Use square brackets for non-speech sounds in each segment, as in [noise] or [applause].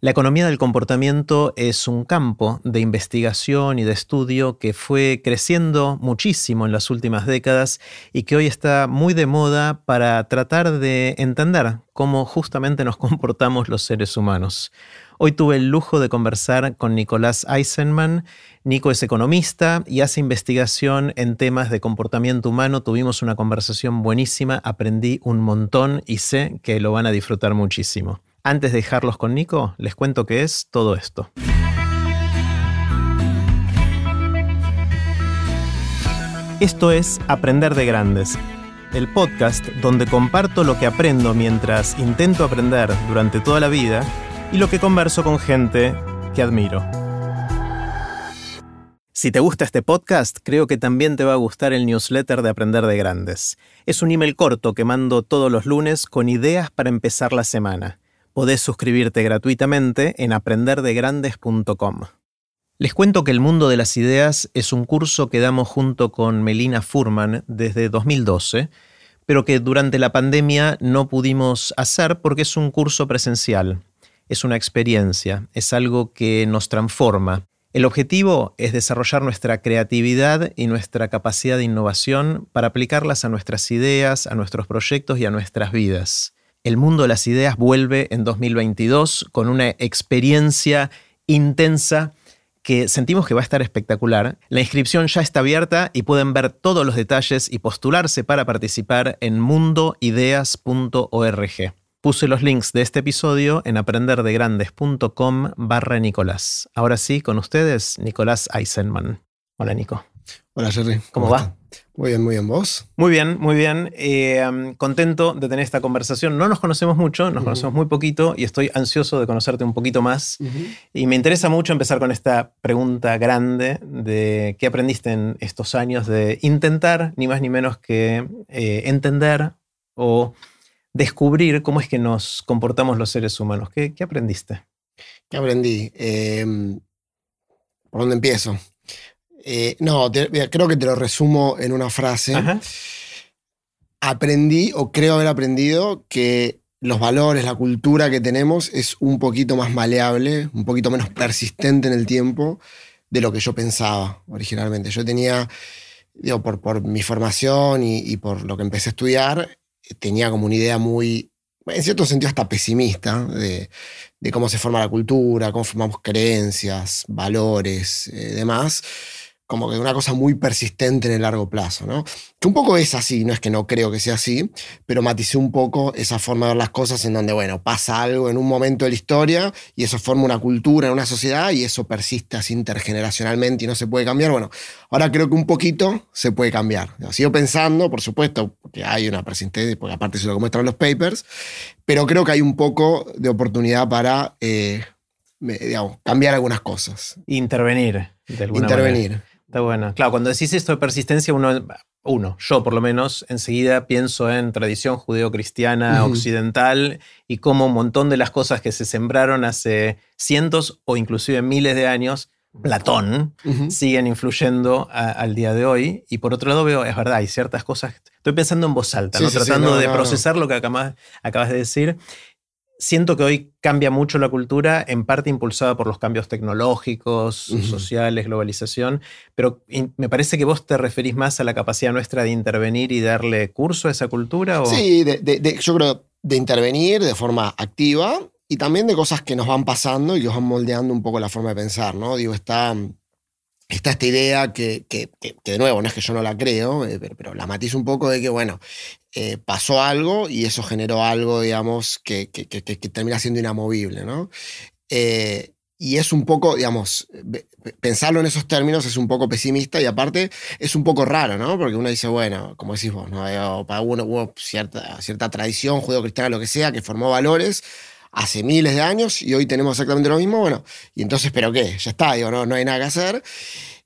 La economía del comportamiento es un campo de investigación y de estudio que fue creciendo muchísimo en las últimas décadas y que hoy está muy de moda para tratar de entender cómo justamente nos [laughs] comportamos los seres humanos. Hoy tuve el lujo de conversar con Nicolás Eisenman. Nico es economista y hace investigación en temas de comportamiento humano. Tuvimos una conversación buenísima, aprendí un montón y sé que lo van a disfrutar muchísimo. Antes de dejarlos con Nico, les cuento qué es todo esto. Esto es Aprender de Grandes, el podcast donde comparto lo que aprendo mientras intento aprender durante toda la vida y lo que converso con gente que admiro. Si te gusta este podcast, creo que también te va a gustar el newsletter de Aprender de Grandes. Es un email corto que mando todos los lunes con ideas para empezar la semana. Podés suscribirte gratuitamente en aprenderdegrandes.com. Les cuento que El Mundo de las Ideas es un curso que damos junto con Melina Furman desde 2012, pero que durante la pandemia no pudimos hacer porque es un curso presencial. Es una experiencia, es algo que nos transforma. El objetivo es desarrollar nuestra creatividad y nuestra capacidad de innovación para aplicarlas a nuestras ideas, a nuestros proyectos y a nuestras vidas. El mundo de las ideas vuelve en 2022 con una experiencia intensa que sentimos que va a estar espectacular. La inscripción ya está abierta y pueden ver todos los detalles y postularse para participar en mundoideas.org. Puse los links de este episodio en aprenderdegrandes.com barra Nicolás. Ahora sí, con ustedes, Nicolás Eisenman. Hola, Nico. Hola, Jerry. ¿Cómo, va? Muy bien, muy bien. ¿Vos? Muy bien, muy bien. Eh, contento de tener esta conversación. No nos conocemos mucho, nos conocemos muy poquito y estoy ansioso de conocerte un poquito más. Y me interesa mucho empezar con esta pregunta grande de qué aprendiste en estos años de intentar, ni más ni menos que eh, entender o descubrir cómo es que nos comportamos los seres humanos. ¿Qué, aprendiste? ¿Qué aprendí? Em, ¿Por dónde empiezo? Eh, no, creo que te lo resumo en una frase. Aprendí, o creo haber aprendido, que los valores, la cultura que tenemos es un poquito más maleable, un poquito menos persistente en el tiempo de lo que yo pensaba originalmente. Yo tenía, digo, por, por mi formación y, por lo que empecé a estudiar, tenía como una idea muy, en cierto sentido hasta pesimista, de, cómo se forma la cultura, cómo formamos creencias, valores, eh, demás como que una cosa muy persistente en el largo plazo, ¿no? Que un poco es así, no es que no creo que sea así, pero maticé un poco esa forma de ver las cosas en donde, bueno, pasa algo en un momento de la historia y eso forma una cultura en una sociedad y eso persiste así intergeneracionalmente y no se puede cambiar. Bueno, ahora creo que un poquito se puede cambiar. sigo pensando, por supuesto, que hay una persistencia, porque aparte es lo muestran los papers, pero creo que hay un poco de oportunidad para, eh, digamos, cambiar algunas cosas. Intervenir, de alguna Intervenir. Está bueno. Claro, cuando decís esto de persistencia, uno, uno, yo por lo menos, enseguida pienso en tradición judeocristiana occidental y cómo un montón de las cosas que se sembraron hace cientos o inclusive miles de años, Platón, siguen influyendo al día de hoy. Y por otro lado veo, es verdad, hay ciertas cosas, estoy pensando en voz alta, ¿no? tratando de procesar lo que acabas, acabas de decir siento que hoy cambia mucho la cultura, en parte impulsada por los cambios tecnológicos, sociales, globalización, pero me parece que vos te referís más a la capacidad nuestra de intervenir y darle curso a esa cultura. ¿o? Sí, yo creo de intervenir de forma activa y también de cosas que nos van pasando y que van moldeando un poco la forma de pensar, ¿no? Digo, está está esta idea que, de nuevo, no es que yo no la creo, eh, pero, la matizo un poco de que, bueno, eh, pasó algo y eso generó algo, digamos, que, termina siendo inamovible, ¿no? Eh, y es un poco, digamos, pensarlo en esos términos es un poco pesimista y aparte es un poco raro, ¿no? Porque uno dice, bueno, como decís vos, ¿no? Para uno hubo cierta, cierta tradición judío-cristiana, lo que sea, que formó valores, hace miles de años y hoy tenemos exactamente lo mismo, bueno, y entonces, ¿pero qué? Ya está, digo, no, no hay nada que hacer.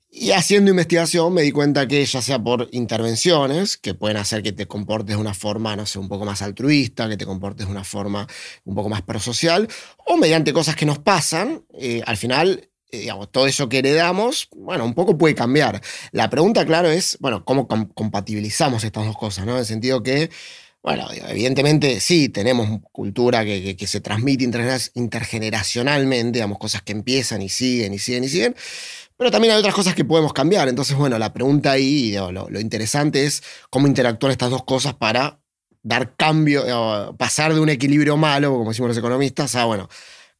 Y haciendo investigación me di cuenta que ya sea por intervenciones, que pueden hacer que te comportes de una forma, no sé, un poco más altruista, que te comportes de una forma un poco más prosocial, o mediante cosas que nos pasan, eh, al final, eh, digamos, todo eso que heredamos, bueno, un poco puede cambiar. La pregunta, claro, es, bueno, ¿cómo compatibilizamos estas dos cosas? ¿no? En el sentido que Bueno, evidentemente sí, tenemos cultura que, se transmite intergeneracionalmente, digamos, cosas que empiezan y siguen y siguen y siguen, pero también hay otras cosas que podemos cambiar. Entonces, bueno, la pregunta ahí, lo, interesante es cómo interactúan estas dos cosas para dar cambio, pasar de un equilibrio malo, como decimos los economistas, a, bueno,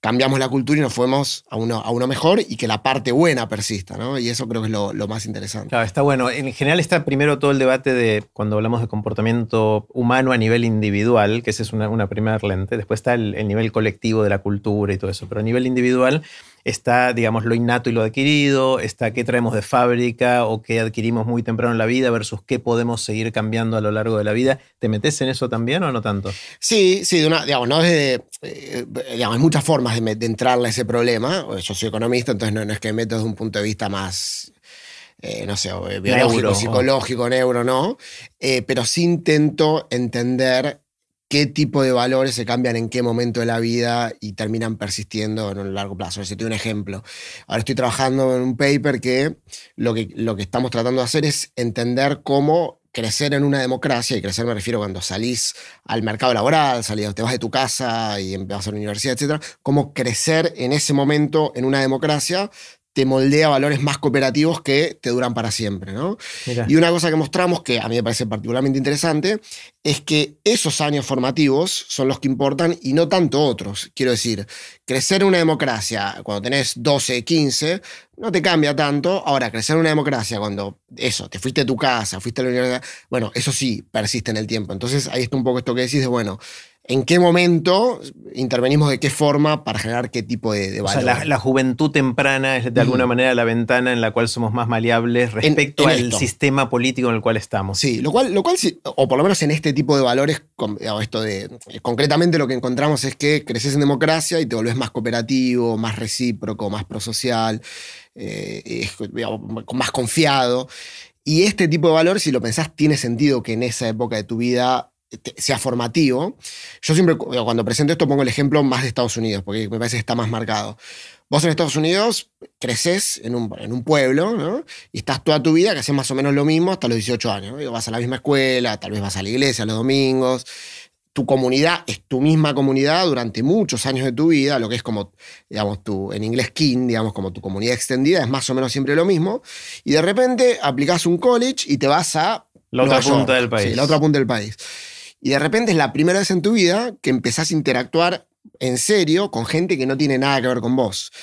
cambiamos la cultura y nos fuimos a uno, a uno mejor y que la parte buena persista, ¿no? Y eso creo que es lo, más interesante. Claro, está bueno. En general está primero todo el debate de cuando hablamos de comportamiento humano a nivel individual, que esa es una, primera lente. Después está el, el nivel colectivo de la cultura y todo eso. Pero a nivel individual está, digamos, lo innato y lo adquirido, está qué traemos de fábrica o qué adquirimos muy temprano en la vida versus qué podemos seguir cambiando a lo largo de la vida. ¿Te metes en eso también o no tanto? Sí, sí, digamos, no desde, eh, digamos, hay muchas formas de, de, entrarle a ese problema. Yo soy economista, entonces no, es que me meto desde un punto de vista más eh, no sé, biológico, psicológico, neuro, no, eh, pero sí intento entender qué tipo de valores se cambian en qué momento de la vida y terminan persistiendo en un largo plazo. Si te doy un ejemplo. Ahora estoy trabajando en un paper que lo, que lo que estamos tratando de hacer es entender cómo crecer en una democracia, y crecer me refiero cuando salís al mercado laboral, salís, te vas de tu casa y vas a la universidad, etc., cómo crecer en ese momento en una democracia te moldea valores más cooperativos que te duran para siempre. ¿no? Y una cosa que mostramos, que a mí me parece particularmente interesante, es que esos años formativos son los que importan y no tanto otros. Quiero decir, crecer en una democracia cuando tenés 12, 15, no te cambia tanto. Ahora, crecer en una democracia cuando eso, te fuiste a tu casa, fuiste a la universidad, bueno, eso sí persiste en el tiempo. Entonces ahí está un poco esto que decís de, bueno, en qué momento intervenimos de qué forma para generar qué tipo de, valor. O sea, la, juventud temprana es de alguna manera la ventana en la cual somos más maleables respecto al sistema político en el cual estamos. Sí, lo cual, lo cual o por lo menos en este tipo de valores, esto de, concretamente lo que encontramos es que creces en democracia y te volvés más cooperativo, más recíproco, más prosocial, eh, más confiado. Y este tipo de valores, si lo pensás, tiene sentido que en esa época de tu vida sea formativo. Yo siempre, cuando presento esto, pongo el ejemplo más de Estados Unidos, porque me parece que está más marcado. Vos en Estados Unidos creces en un, en un pueblo, ¿no? Y estás toda tu vida que haces más o menos lo mismo hasta los 18 años. Vas a la misma escuela, tal vez vas a la iglesia los domingos. Tu comunidad es tu misma comunidad durante muchos años de tu vida, lo que es como, digamos, tu, en inglés kin, digamos, como tu comunidad extendida, es más o menos siempre lo mismo. Y de repente aplicas un college y te vas a... La otra punta del país. Sí, la otra punta del país. Y de repente es la primera vez en tu vida que empezás a interactuar en serio con gente que no tiene nada que ver con vos.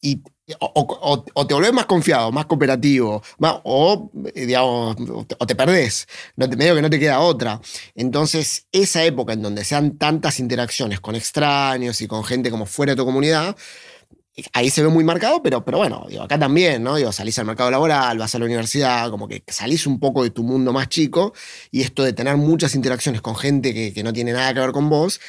Y o, te volvés más confiado, más cooperativo, o, digamos, o te perdés, no te, medio que no te queda otra. Entonces, esa época en donde sean tantas interacciones con extraños y con gente como fuera de tu comunidad, ahí se ve muy marcado, pero, pero bueno, acá también, ¿no? Salís al mercado laboral, vas a la universidad, como que salís un poco de tu mundo más chico y esto de tener muchas interacciones con gente que, no tiene nada que ver con vos,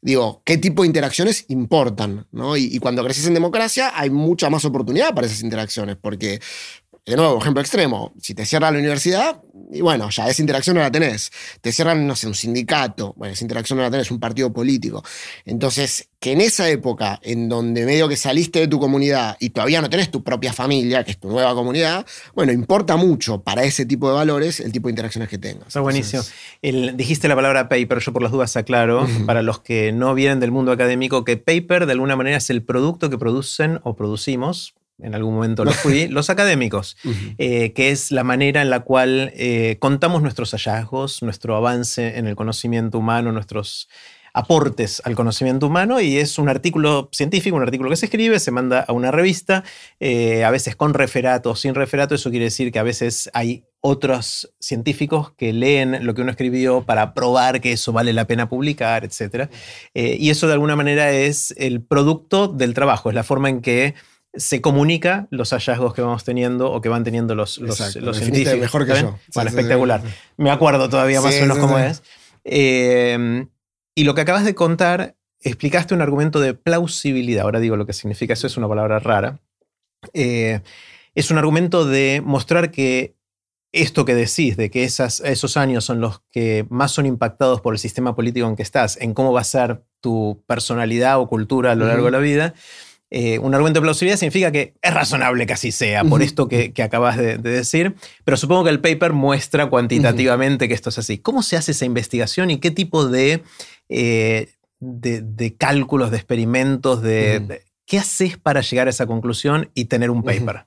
digo, ¿qué tipo de interacciones importan? ¿no? Y, y, cuando creces en democracia hay mucha más oportunidad para esas interacciones, porque de nuevo, ejemplo extremo, si te cierra la universidad, y bueno, ya esa interacción no la tenés. Te cierran, no sé, un sindicato, bueno, esa interacción no la tenés, un partido político. Entonces, que en esa época, en donde medio que saliste de tu comunidad y todavía no tenés tu propia familia, que es tu nueva comunidad, bueno, importa mucho para ese tipo de valores el tipo de interacciones que tengas. Está buenísimo. dijiste la palabra paper, yo por las dudas aclaro, para los que no vienen del mundo académico, que paper de alguna manera es el producto que producen o producimos en algún momento lo fui, los académicos, eh, que es la manera en la cual eh, contamos nuestros hallazgos, nuestro avance en el conocimiento humano, nuestros aportes al conocimiento humano y es un artículo científico, un artículo que se escribe, se manda a una revista, eh, a veces con referato o sin referato, eso quiere decir que a veces hay otros científicos que leen lo que uno escribió para probar que eso vale la pena publicar, etc. y eso de alguna manera es el producto del trabajo, es la forma en que se comunica los hallazgos que vamos teniendo o que van teniendo los, los, científicos. mejor que yo. Bueno, espectacular. Me acuerdo todavía más o menos cómo es. Em, y lo que acabas de contar, explicaste un argumento de plausibilidad. Ahora digo lo que significa eso, es una palabra rara. Eh, es un argumento de mostrar que esto que decís, de que esas, esos años son los que más son impactados por el sistema político en que estás, en cómo va a ser tu personalidad o cultura a lo largo de la vida, eh, un argumento de plausibilidad significa que es razonable que así sea, por esto que, acabas de, decir, pero supongo que el paper muestra cuantitativamente que esto es así. ¿Cómo se hace esa investigación y qué tipo de, eh, de, cálculos, de experimentos, de, ¿Qué haces para llegar a esa conclusión y tener un paper?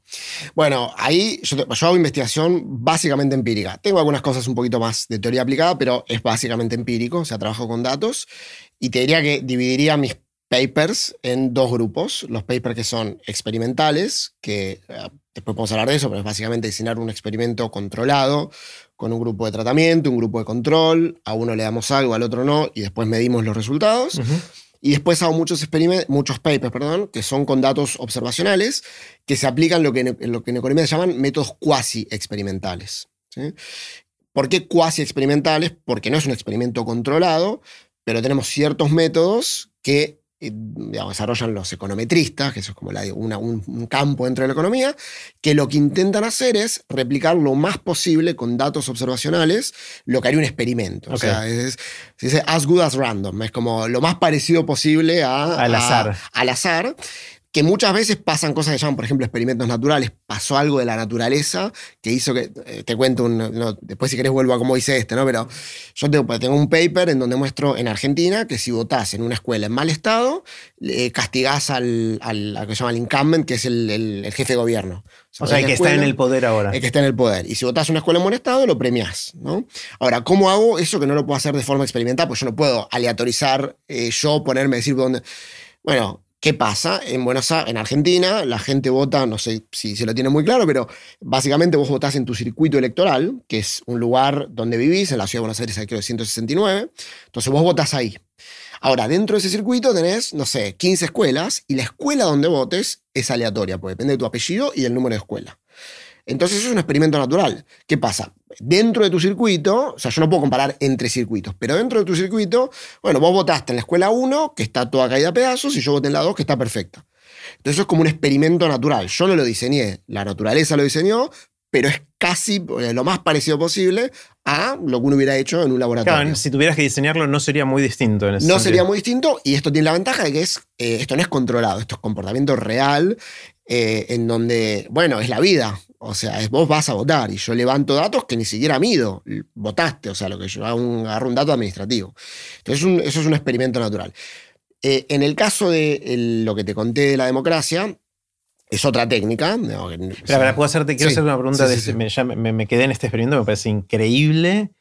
Bueno, ahí yo, yo, hago investigación básicamente empírica. Tengo algunas cosas un poquito más de teoría aplicada, pero es básicamente empírico, o sea, trabajo con datos. Y te diría que dividiría mis papers en dos grupos. Los papers que son experimentales, que eh, después podemos hablar de eso, pero es básicamente diseñar un experimento controlado con un grupo de tratamiento, un grupo de control. A uno le damos algo, al otro no, y después medimos los resultados. Y después hago muchos, muchos papers perdón, que son con datos observacionales que se aplican lo que en, lo que en economía se llaman métodos cuasi experimentales. ¿Por qué cuasi experimentales? Porque no es un experimento controlado, pero tenemos ciertos métodos que desarrollan los econometristas, que eso es como un, campo dentro de la economía, que lo que intentan hacer es replicar lo más posible con datos observacionales lo que haría un experimento. O sea, es, se dice as good as random, es como lo más parecido posible al azar. al azar que muchas veces pasan cosas que llaman, por ejemplo, experimentos naturales. Pasó algo de la naturaleza que hizo que, eh, te cuento, un, después si querés vuelvo a cómo hice este, ¿no? Pero yo tengo, un paper en donde muestro en Argentina que si votás en una escuela en mal estado, castigás al, al, que se llama el incumbent, que es el, jefe de gobierno. O sea, el que está en el poder ahora. El que está en el poder. Y si votás en una escuela en buen estado, lo premiás, ¿no? Ahora, ¿cómo hago eso que no lo puedo hacer de forma experimental? Pues yo no puedo aleatorizar, eh, yo ponerme, decir dónde... Bueno, ¿Qué pasa? En Buenos Aires, en Argentina, la gente vota, no sé si se lo tiene muy claro, pero básicamente vos votás en tu circuito electoral, que es un lugar donde vivís, en la ciudad de Buenos Aires hay creo 169. Entonces vos votás ahí. Ahora, dentro de ese circuito tenés, no sé, 15 escuelas y la escuela donde votes es aleatoria, porque depende de tu apellido y del número de escuela. Entonces eso es un experimento natural. ¿Qué pasa? Dentro de tu circuito, o sea, yo no puedo comparar entre circuitos, pero dentro de tu circuito, bueno, vos votaste en la escuela 1, que está toda caída a pedazos, y yo voté en la 2, que está perfecta. Entonces eso es como un experimento natural. Yo no lo diseñé, la naturaleza lo diseñó, pero es casi eh, lo más parecido posible a lo que uno hubiera hecho en un laboratorio. Claro, si tuvieras que diseñarlo no sería muy distinto. En ese no sería muy distinto y esto tiene la ventaja de que es, eh, esto no es controlado, esto es comportamiento real eh, en donde, bueno, es la vida. O sea, es, vos vas a votar y yo levanto datos que ni siquiera mido. Votaste, o sea, lo que yo hago un, agarro un dato administrativo. Entonces, eso es un experimento natural. Eh, en el caso de lo que te conté de la democracia, es otra técnica. Pero, ¿puedo hacerte, quiero hacer una pregunta. me, quedé en este experimento, me parece increíble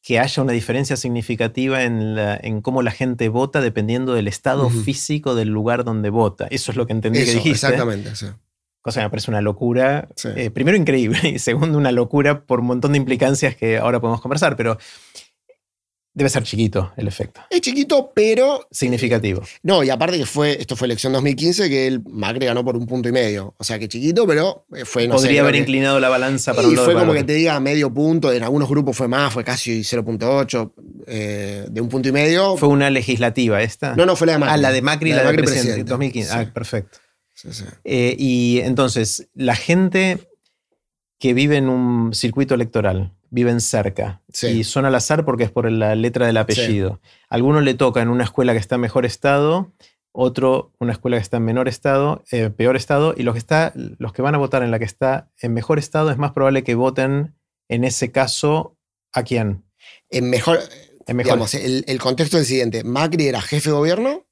que haya una diferencia significativa en, en, cómo la gente vota dependiendo del estado físico del lugar donde vota. Eso es lo que entendí que dijiste. Exactamente. Cosa que me parece una locura. Eh, primero, increíble. [laughs] Y segundo, una locura por un montón de implicancias que ahora podemos conversar. Pero Debe ser chiquito el efecto. Es chiquito, pero. Significativo. No, y aparte que fue, esto fue elección 2015, que el Macri ganó por un punto y medio. O sea que chiquito, pero eh, fue, no Podría haber inclinado la balanza para y un lado. fue como que te diga medio punto, en algunos grupos fue más, fue casi 0.8, eh, de un punto y medio. ¿Fue una legislativa esta? No, no, fue la de Macri. Ah, la de Macri, la, de, Macri presidente. 2015. Ah, perfecto. Sí, sí. Eh, y entonces, la gente que vive en un circuito electoral, viven cerca y son al azar porque es por la letra del apellido. alguno le toca en una escuela que está en mejor estado, otro una escuela que está en menor estado, eh, peor estado, y los que, está, los que van a votar en la que está en mejor estado es más probable que voten en ese caso a quién. En mejor. Digamos, el, contexto es el siguiente. Macri era jefe de gobierno,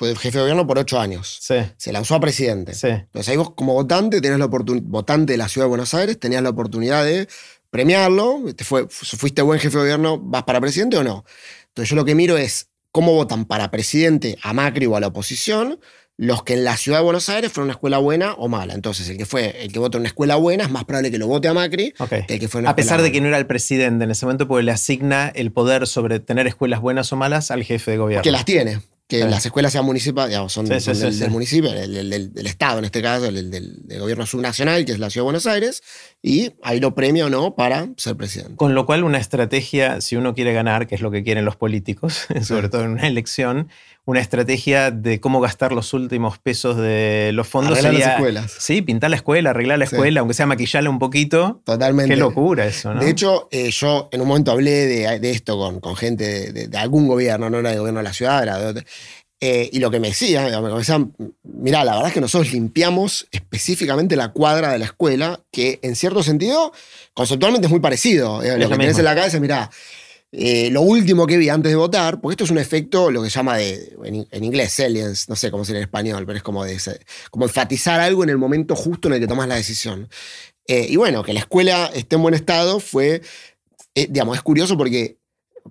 fue jefe de gobierno por ocho años. Se lanzó a presidente. Entonces ahí vos como votante, tenés la votante de la ciudad de Buenos Aires, tenías la oportunidad de premiarlo, te fue, fuiste buen jefe de gobierno, ¿vas para presidente o no? Entonces yo lo que miro es cómo votan para presidente a Macri o a la oposición los que en la ciudad de Buenos Aires fueron una escuela buena o mala. Entonces, el que fue, el que vota en una escuela buena es más probable que lo vote a Macri que el que fue A pesar de que no era el presidente en ese momento, porque le asigna el poder sobre tener escuelas buenas o malas al jefe de gobierno. Que las tiene que las escuelas sean municipales, son, del, municipio, del, Estado en este caso, del, gobierno subnacional, que es la Ciudad de Buenos Aires, y ahí lo premia o no para ser presidente. Con lo cual, una estrategia, si uno quiere ganar, que es lo que quieren los políticos, [laughs] sobre todo en una elección, una estrategia de cómo gastar los últimos pesos de los fondos. Arreglar las escuelas. Sí, pintar la escuela, arreglar la escuela, aunque sea maquillarla un poquito. Totalmente. Qué locura eso, ¿no? De hecho, eh, yo en un momento hablé de, esto con, con gente de, algún gobierno, no era de gobierno de la ciudad, era de Eh, y lo que me decía, me decían, mirá, la verdad es que nosotros limpiamos específicamente la cuadra de la escuela, que en cierto sentido, conceptualmente es muy parecido. Eh, lo que tenés en la cabeza, mirá, eh, lo último que vi antes de votar, porque esto es un efecto, lo que se llama de, en, inglés, salience, no sé cómo sería en español, pero es como, de, como enfatizar algo en el momento justo en el que tomas la decisión. y bueno, que la escuela esté en buen estado fue, digamos, es curioso porque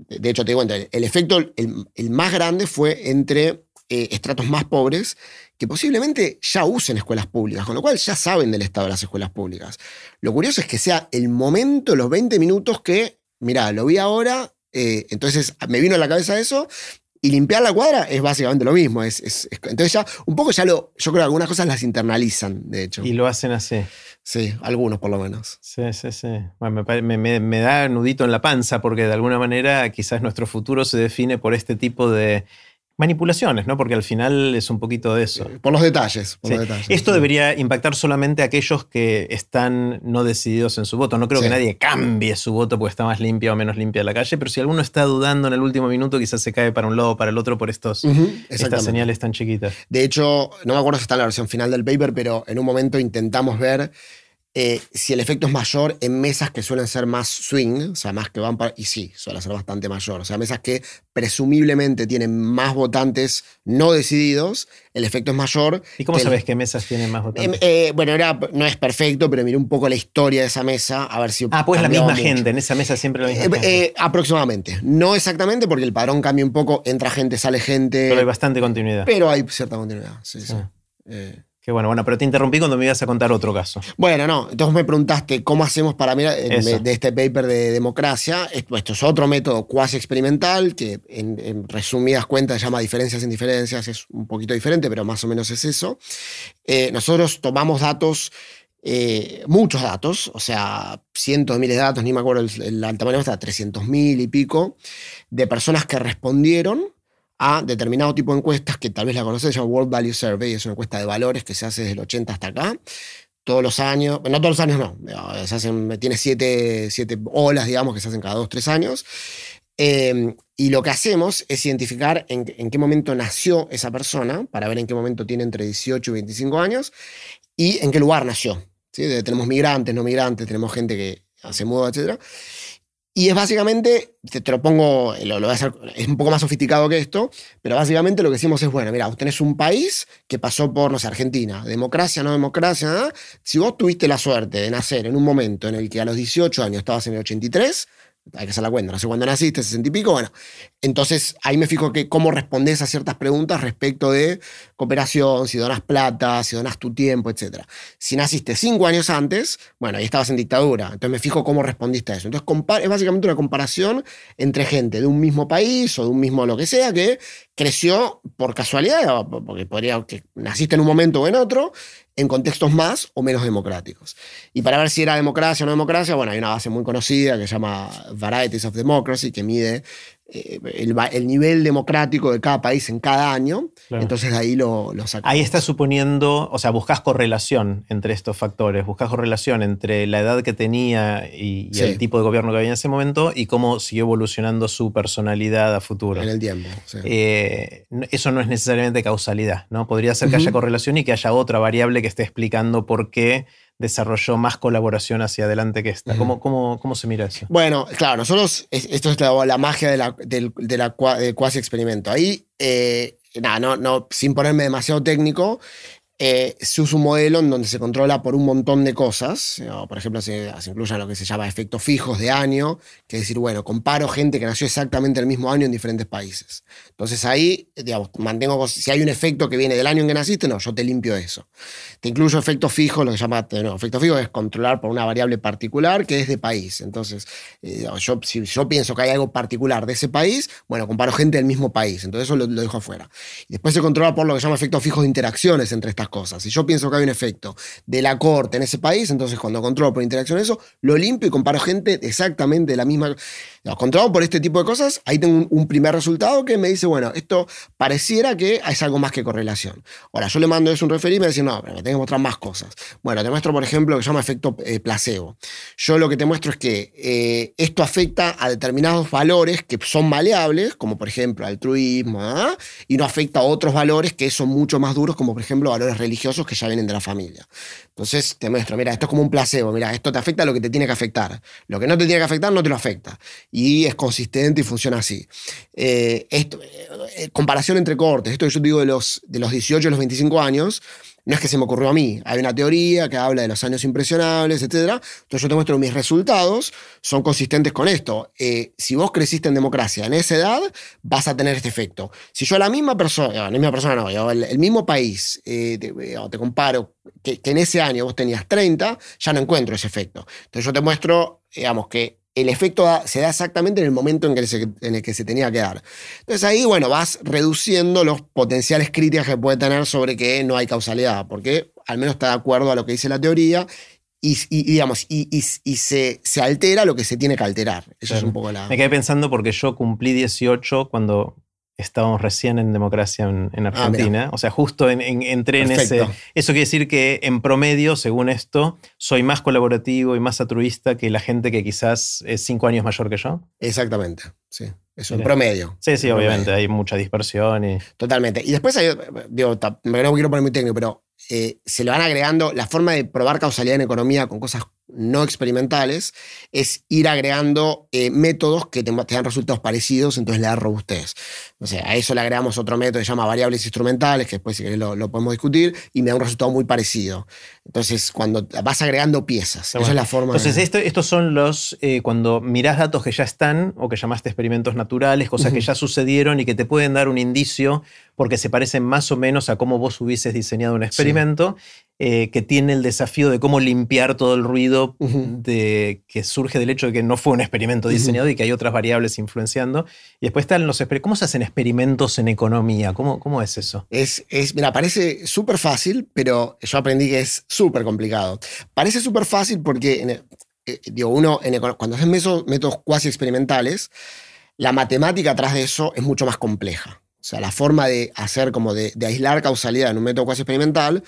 de hecho, te digo, el efecto, el, más grande fue entre eh, estratos más pobres que posiblemente ya usen escuelas públicas, con lo cual ya saben del estado de las escuelas públicas. Lo curioso es que sea el momento, los 20 minutos que, mira, lo vi ahora, eh, entonces me vino a la cabeza eso, y limpiar la cuadra es básicamente lo mismo. Es, entonces ya, un poco ya lo, yo creo que algunas cosas las internalizan, de hecho. Y lo hacen así. Sí, algunos por lo menos. Sí, sí, sí. Bueno, me, da nudito en la panza porque de alguna manera quizás nuestro futuro se define por este tipo de manipulaciones, ¿no? Porque al final es un poquito de eso. Por los detalles. Esto debería impactar solamente a aquellos que están no decididos en su voto. No creo que nadie cambie su voto porque está más limpia o menos limpia la calle, pero si alguno está dudando en el último minuto, quizás se cae para un lado o para el otro por estos, estas señales tan chiquitas. De hecho, no me acuerdo si está en la versión final del paper, pero en un momento intentamos ver eh, si el efecto es mayor en mesas que suelen ser más swing, o sea, más que van para. Y sí, suele ser bastante mayor. O sea, mesas que presumiblemente tienen más votantes no decididos, el efecto es mayor. ¿Y cómo sabes qué mesas tienen más votantes? Em, eh, bueno, no es perfecto, pero miré un poco la historia de esa mesa, a ver si. Ah, pues la misma gente, en esa mesa siempre la misma eh, gente. aproximadamente. No exactamente, porque el padrón cambia un poco, entra gente, sale gente. Pero hay bastante continuidad. Pero hay cierta continuidad, sí, sí. Bueno, bueno, pero te interrumpí cuando me ibas a contar otro caso. Bueno, no, entonces me preguntaste cómo hacemos para mirar de este paper de democracia. Esto, es otro método cuasi experimental que en, resumidas cuentas se llama diferencias en diferencias, es un poquito diferente, pero más o menos es eso. Eh, nosotros tomamos datos eh, muchos datos, o sea, cientos de miles de datos, ni me acuerdo el, el, tamaño, hasta 300 mil y pico, de personas que respondieron a determinado tipo de encuestas que tal vez la conoces, se llama World Value Survey, es una encuesta de valores que se hace desde el 80 hasta acá. Todos los años, no todos los años no, se hacen, tiene siete, siete olas, digamos, que se hacen cada dos, tres años. Eh, y lo que hacemos es identificar en, qué momento nació esa persona, para ver en qué momento tiene entre 18 y 25 años, y en qué lugar nació. ¿sí? Tenemos migrantes, no migrantes, tenemos gente que hace mudo, etc. Y es básicamente, te, lo pongo, es un poco más sofisticado que esto, pero básicamente lo que decimos es, bueno, mira, vos tenés un país que pasó por, no sé, Argentina, democracia, no democracia, si vos tuviste la suerte de nacer en un momento en el que a los 18 años estabas en el 83, hay que hacer la cuenta, no sé cuándo naciste, 60 y pico, bueno, entonces ahí me fijo que cómo respondes a ciertas preguntas respecto de cooperación, si donas plata, si donas tu tiempo, etc. Si naciste cinco años antes, bueno, ahí estabas en dictadura, entonces me fijo cómo respondiste a eso. Entonces es básicamente una comparación entre gente de un mismo país o de un mismo lo que sea que creció por casualidad, porque podría que naciste en un momento o en otro, en contextos más o menos democráticos. Y para ver si era democracia o no democracia, bueno, hay una base muy conocida que se llama Varieties of Democracy, que mide eh, el, nivel democrático de cada país en cada año. Entonces ahí lo, lo Ahí estás suponiendo, o sea, buscas correlación entre estos factores, buscas correlación entre la edad que tenía y, el tipo de gobierno que había en ese momento y cómo siguió evolucionando su personalidad a futuro. En el tiempo. Eh, eso no es necesariamente causalidad, ¿no? Podría ser que haya correlación y que haya otra variable que esté explicando por qué desarrolló más colaboración hacia adelante que esta. ¿Cómo, cómo, se mira eso? Bueno, claro, nosotros, esto es la, magia de la, del, cuasi experimento. Ahí, eh, nada, no, no, sin ponerme demasiado técnico, eh, se usa un modelo en donde se controla por un montón de cosas. Por ejemplo, se, incluye lo que se llama efectos fijos de año, que es decir, bueno, comparo gente que nació exactamente el mismo año en diferentes países. Entonces ahí, digamos, mantengo, si hay un efecto que viene del año en que naciste, no, yo te limpio eso. Te incluyo efectos fijos, lo que se llama, no, efecto fijo es controlar por una variable particular que es de país. Entonces, eh, yo, si yo pienso que hay algo particular de ese país, bueno, comparo gente del mismo país. Entonces eso lo, lo dejo afuera. Y después se controla por lo que se llama efectos fijos de interacciones entre estas cosas. Si yo pienso que hay un efecto de la corte en ese país, entonces cuando controlo por interacción eso, lo limpio y comparo gente exactamente de la misma. No, controlado por este tipo de cosas, ahí tengo un, primer resultado que me dice, bueno, esto pareciera que es algo más que correlación. Ahora, yo le mando eso un referí y me dice, no, pero me tengo que mostrar más cosas. Bueno, te muestro, por ejemplo, lo que se llama efecto eh, placebo. Yo lo que te muestro es que eh, esto afecta a determinados valores que son maleables, como por ejemplo altruismo, ¿ah? y no afecta a otros valores que son mucho más duros, como por ejemplo valores religiosos que ya vienen de la familia. Entonces te muestro, mira, esto es como un placebo, mira, esto te afecta lo que te tiene que afectar. Lo que no te tiene que afectar no te lo afecta. Y es consistente y funciona así. Eh, esto, eh, comparación entre cortes, esto que yo digo de los, de los 18 a los 25 años, no es que se me ocurrió a mí. Hay una teoría que habla de los años impresionables, etc. Entonces yo te muestro mis resultados, son consistentes con esto. Eh, si vos creciste en democracia en esa edad, vas a tener este efecto. Si yo a la misma persona, la misma persona no, yo, el, mismo país, te, te, comparo que, que en ese año vos tenías 30, ya no encuentro ese efecto. Entonces yo te muestro, digamos, que el efecto se da exactamente en el momento en, que se, en el que se tenía que dar. Entonces ahí, bueno, vas reduciendo los potenciales críticas que puede tener sobre que no hay causalidad, porque al menos está de acuerdo a lo que dice la teoría y, digamos, y, se, se, altera lo que se tiene que alterar. Eso es un poco la... Me quedé pensando porque yo cumplí 18 cuando estábamos recién en democracia en, ah, Argentina. o sea, justo en, entré en ese. Eso quiere decir que en promedio, según esto, soy más colaborativo y más altruista que la gente que quizás es cinco años mayor que yo. Exactamente, sí. Eso, en promedio. Sí, sí, obviamente, hay mucha dispersión. Y... Totalmente. Y después hay, digo, no quiero poner muy técnico, pero eh, se le van agregando la forma de probar causalidad en economía con cosas no experimentales es ir agregando eh, métodos que te, dan resultados parecidos, entonces le da robustez. O sea, a eso le agregamos otro método que se llama variables instrumentales, que después si querés lo, podemos discutir, y me da un resultado muy parecido. Entonces, cuando vas agregando piezas, esa es la forma. Entonces, esto, estos son los, eh, cuando mirás datos que ya están, o que llamaste experimentos naturales, cosas que ya sucedieron y que te pueden dar un indicio porque se parecen más o menos a cómo vos hubieses diseñado un experimento, eh, que tiene el desafío de cómo limpiar todo el ruido de, que surge del hecho de que no fue un experimento diseñado y que hay otras variables influenciando. Y después están los ¿Cómo se hacen experimentos en economía? ¿Cómo, cómo es eso? Es, es mira, parece súper fácil, pero yo aprendí que es súper complicado. Parece súper fácil porque, eh, digo, uno, cuando haces métodos, cuasi experimentales, la matemática atrás de eso es mucho más compleja. O sea, la forma de hacer como de, aislar causalidad en un método cuasi experimental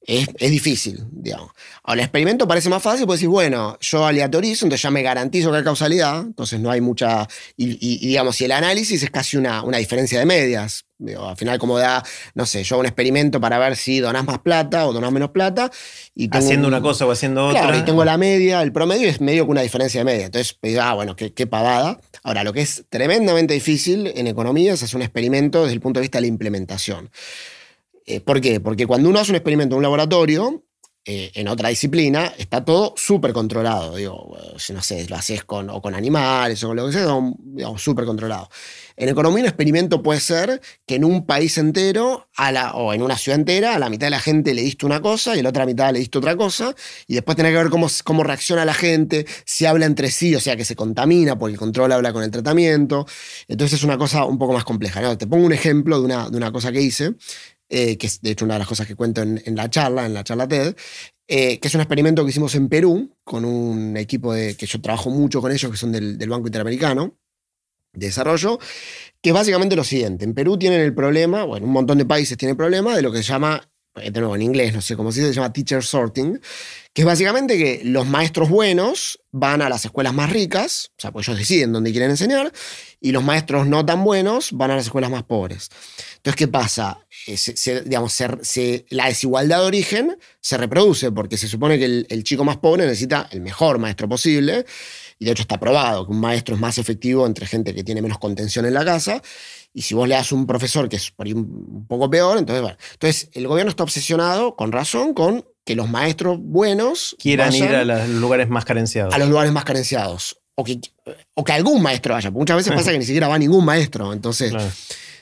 es, difícil, digamos. Ahora, el experimento parece más fácil, pues decir, bueno, yo aleatorizo, entonces ya me garantizo que hay causalidad, entonces no hay mucha. Y, digamos, si el análisis es casi una, una diferencia de medias. al final, como da, no sé, yo hago un experimento para ver si donás más plata o donás menos plata. Y haciendo una cosa o haciendo otra. y tengo la media, el promedio es medio que una diferencia de media. Entonces, ah, bueno, qué, qué pavada. Ahora, lo que es tremendamente difícil en economía es hacer un experimento desde el punto de vista de la implementación. Eh, ¿Por qué? Porque cuando uno hace un experimento en un laboratorio, eh, en otra disciplina, está todo súper controlado. Digo, si no sé, lo haces con, o con animales o con lo que sea, súper controlado. En economía, un experimento puede ser que en un país entero, a la, o en una ciudad entera, a la mitad de la gente le diste una cosa y a la otra mitad le diste otra cosa, y después tenés que ver cómo, cómo reacciona la gente, si habla entre sí, o sea, que se contamina, porque el control habla con el tratamiento. Entonces es una cosa un poco más compleja. Te pongo un ejemplo de una, de una cosa que hice. Eh, que es de hecho una de las cosas que cuento en, la charla, en la charla TED, eh, que es un experimento que hicimos en Perú con un equipo de, que yo trabajo mucho con ellos, que son del, Banco Interamericano de Desarrollo, que es básicamente lo siguiente. En Perú tienen el problema, bueno, un montón de países tienen el problema de lo que se llama, de nuevo en inglés, no sé cómo se dice, se llama teacher sorting, que es básicamente que los maestros buenos van a las escuelas más ricas, o sea, pues ellos deciden dónde quieren enseñar, y los maestros no tan buenos van a las escuelas más pobres. Entonces, ¿qué pasa? Eh, digamos, la desigualdad de origen se reproduce porque se supone que el, chico más pobre necesita el mejor maestro posible, y de hecho está probado que un maestro es más efectivo entre gente que tiene menos contención en la casa, y si vos le das un profesor que es por un poco peor, entonces, bueno, entonces el gobierno está obsesionado, con razón, con que los maestros buenos quieran ir a los lugares más carenciados. A los lugares más carenciados. O que, o que algún maestro vaya. muchas veces pasa [laughs] que ni siquiera va ningún maestro. Entonces,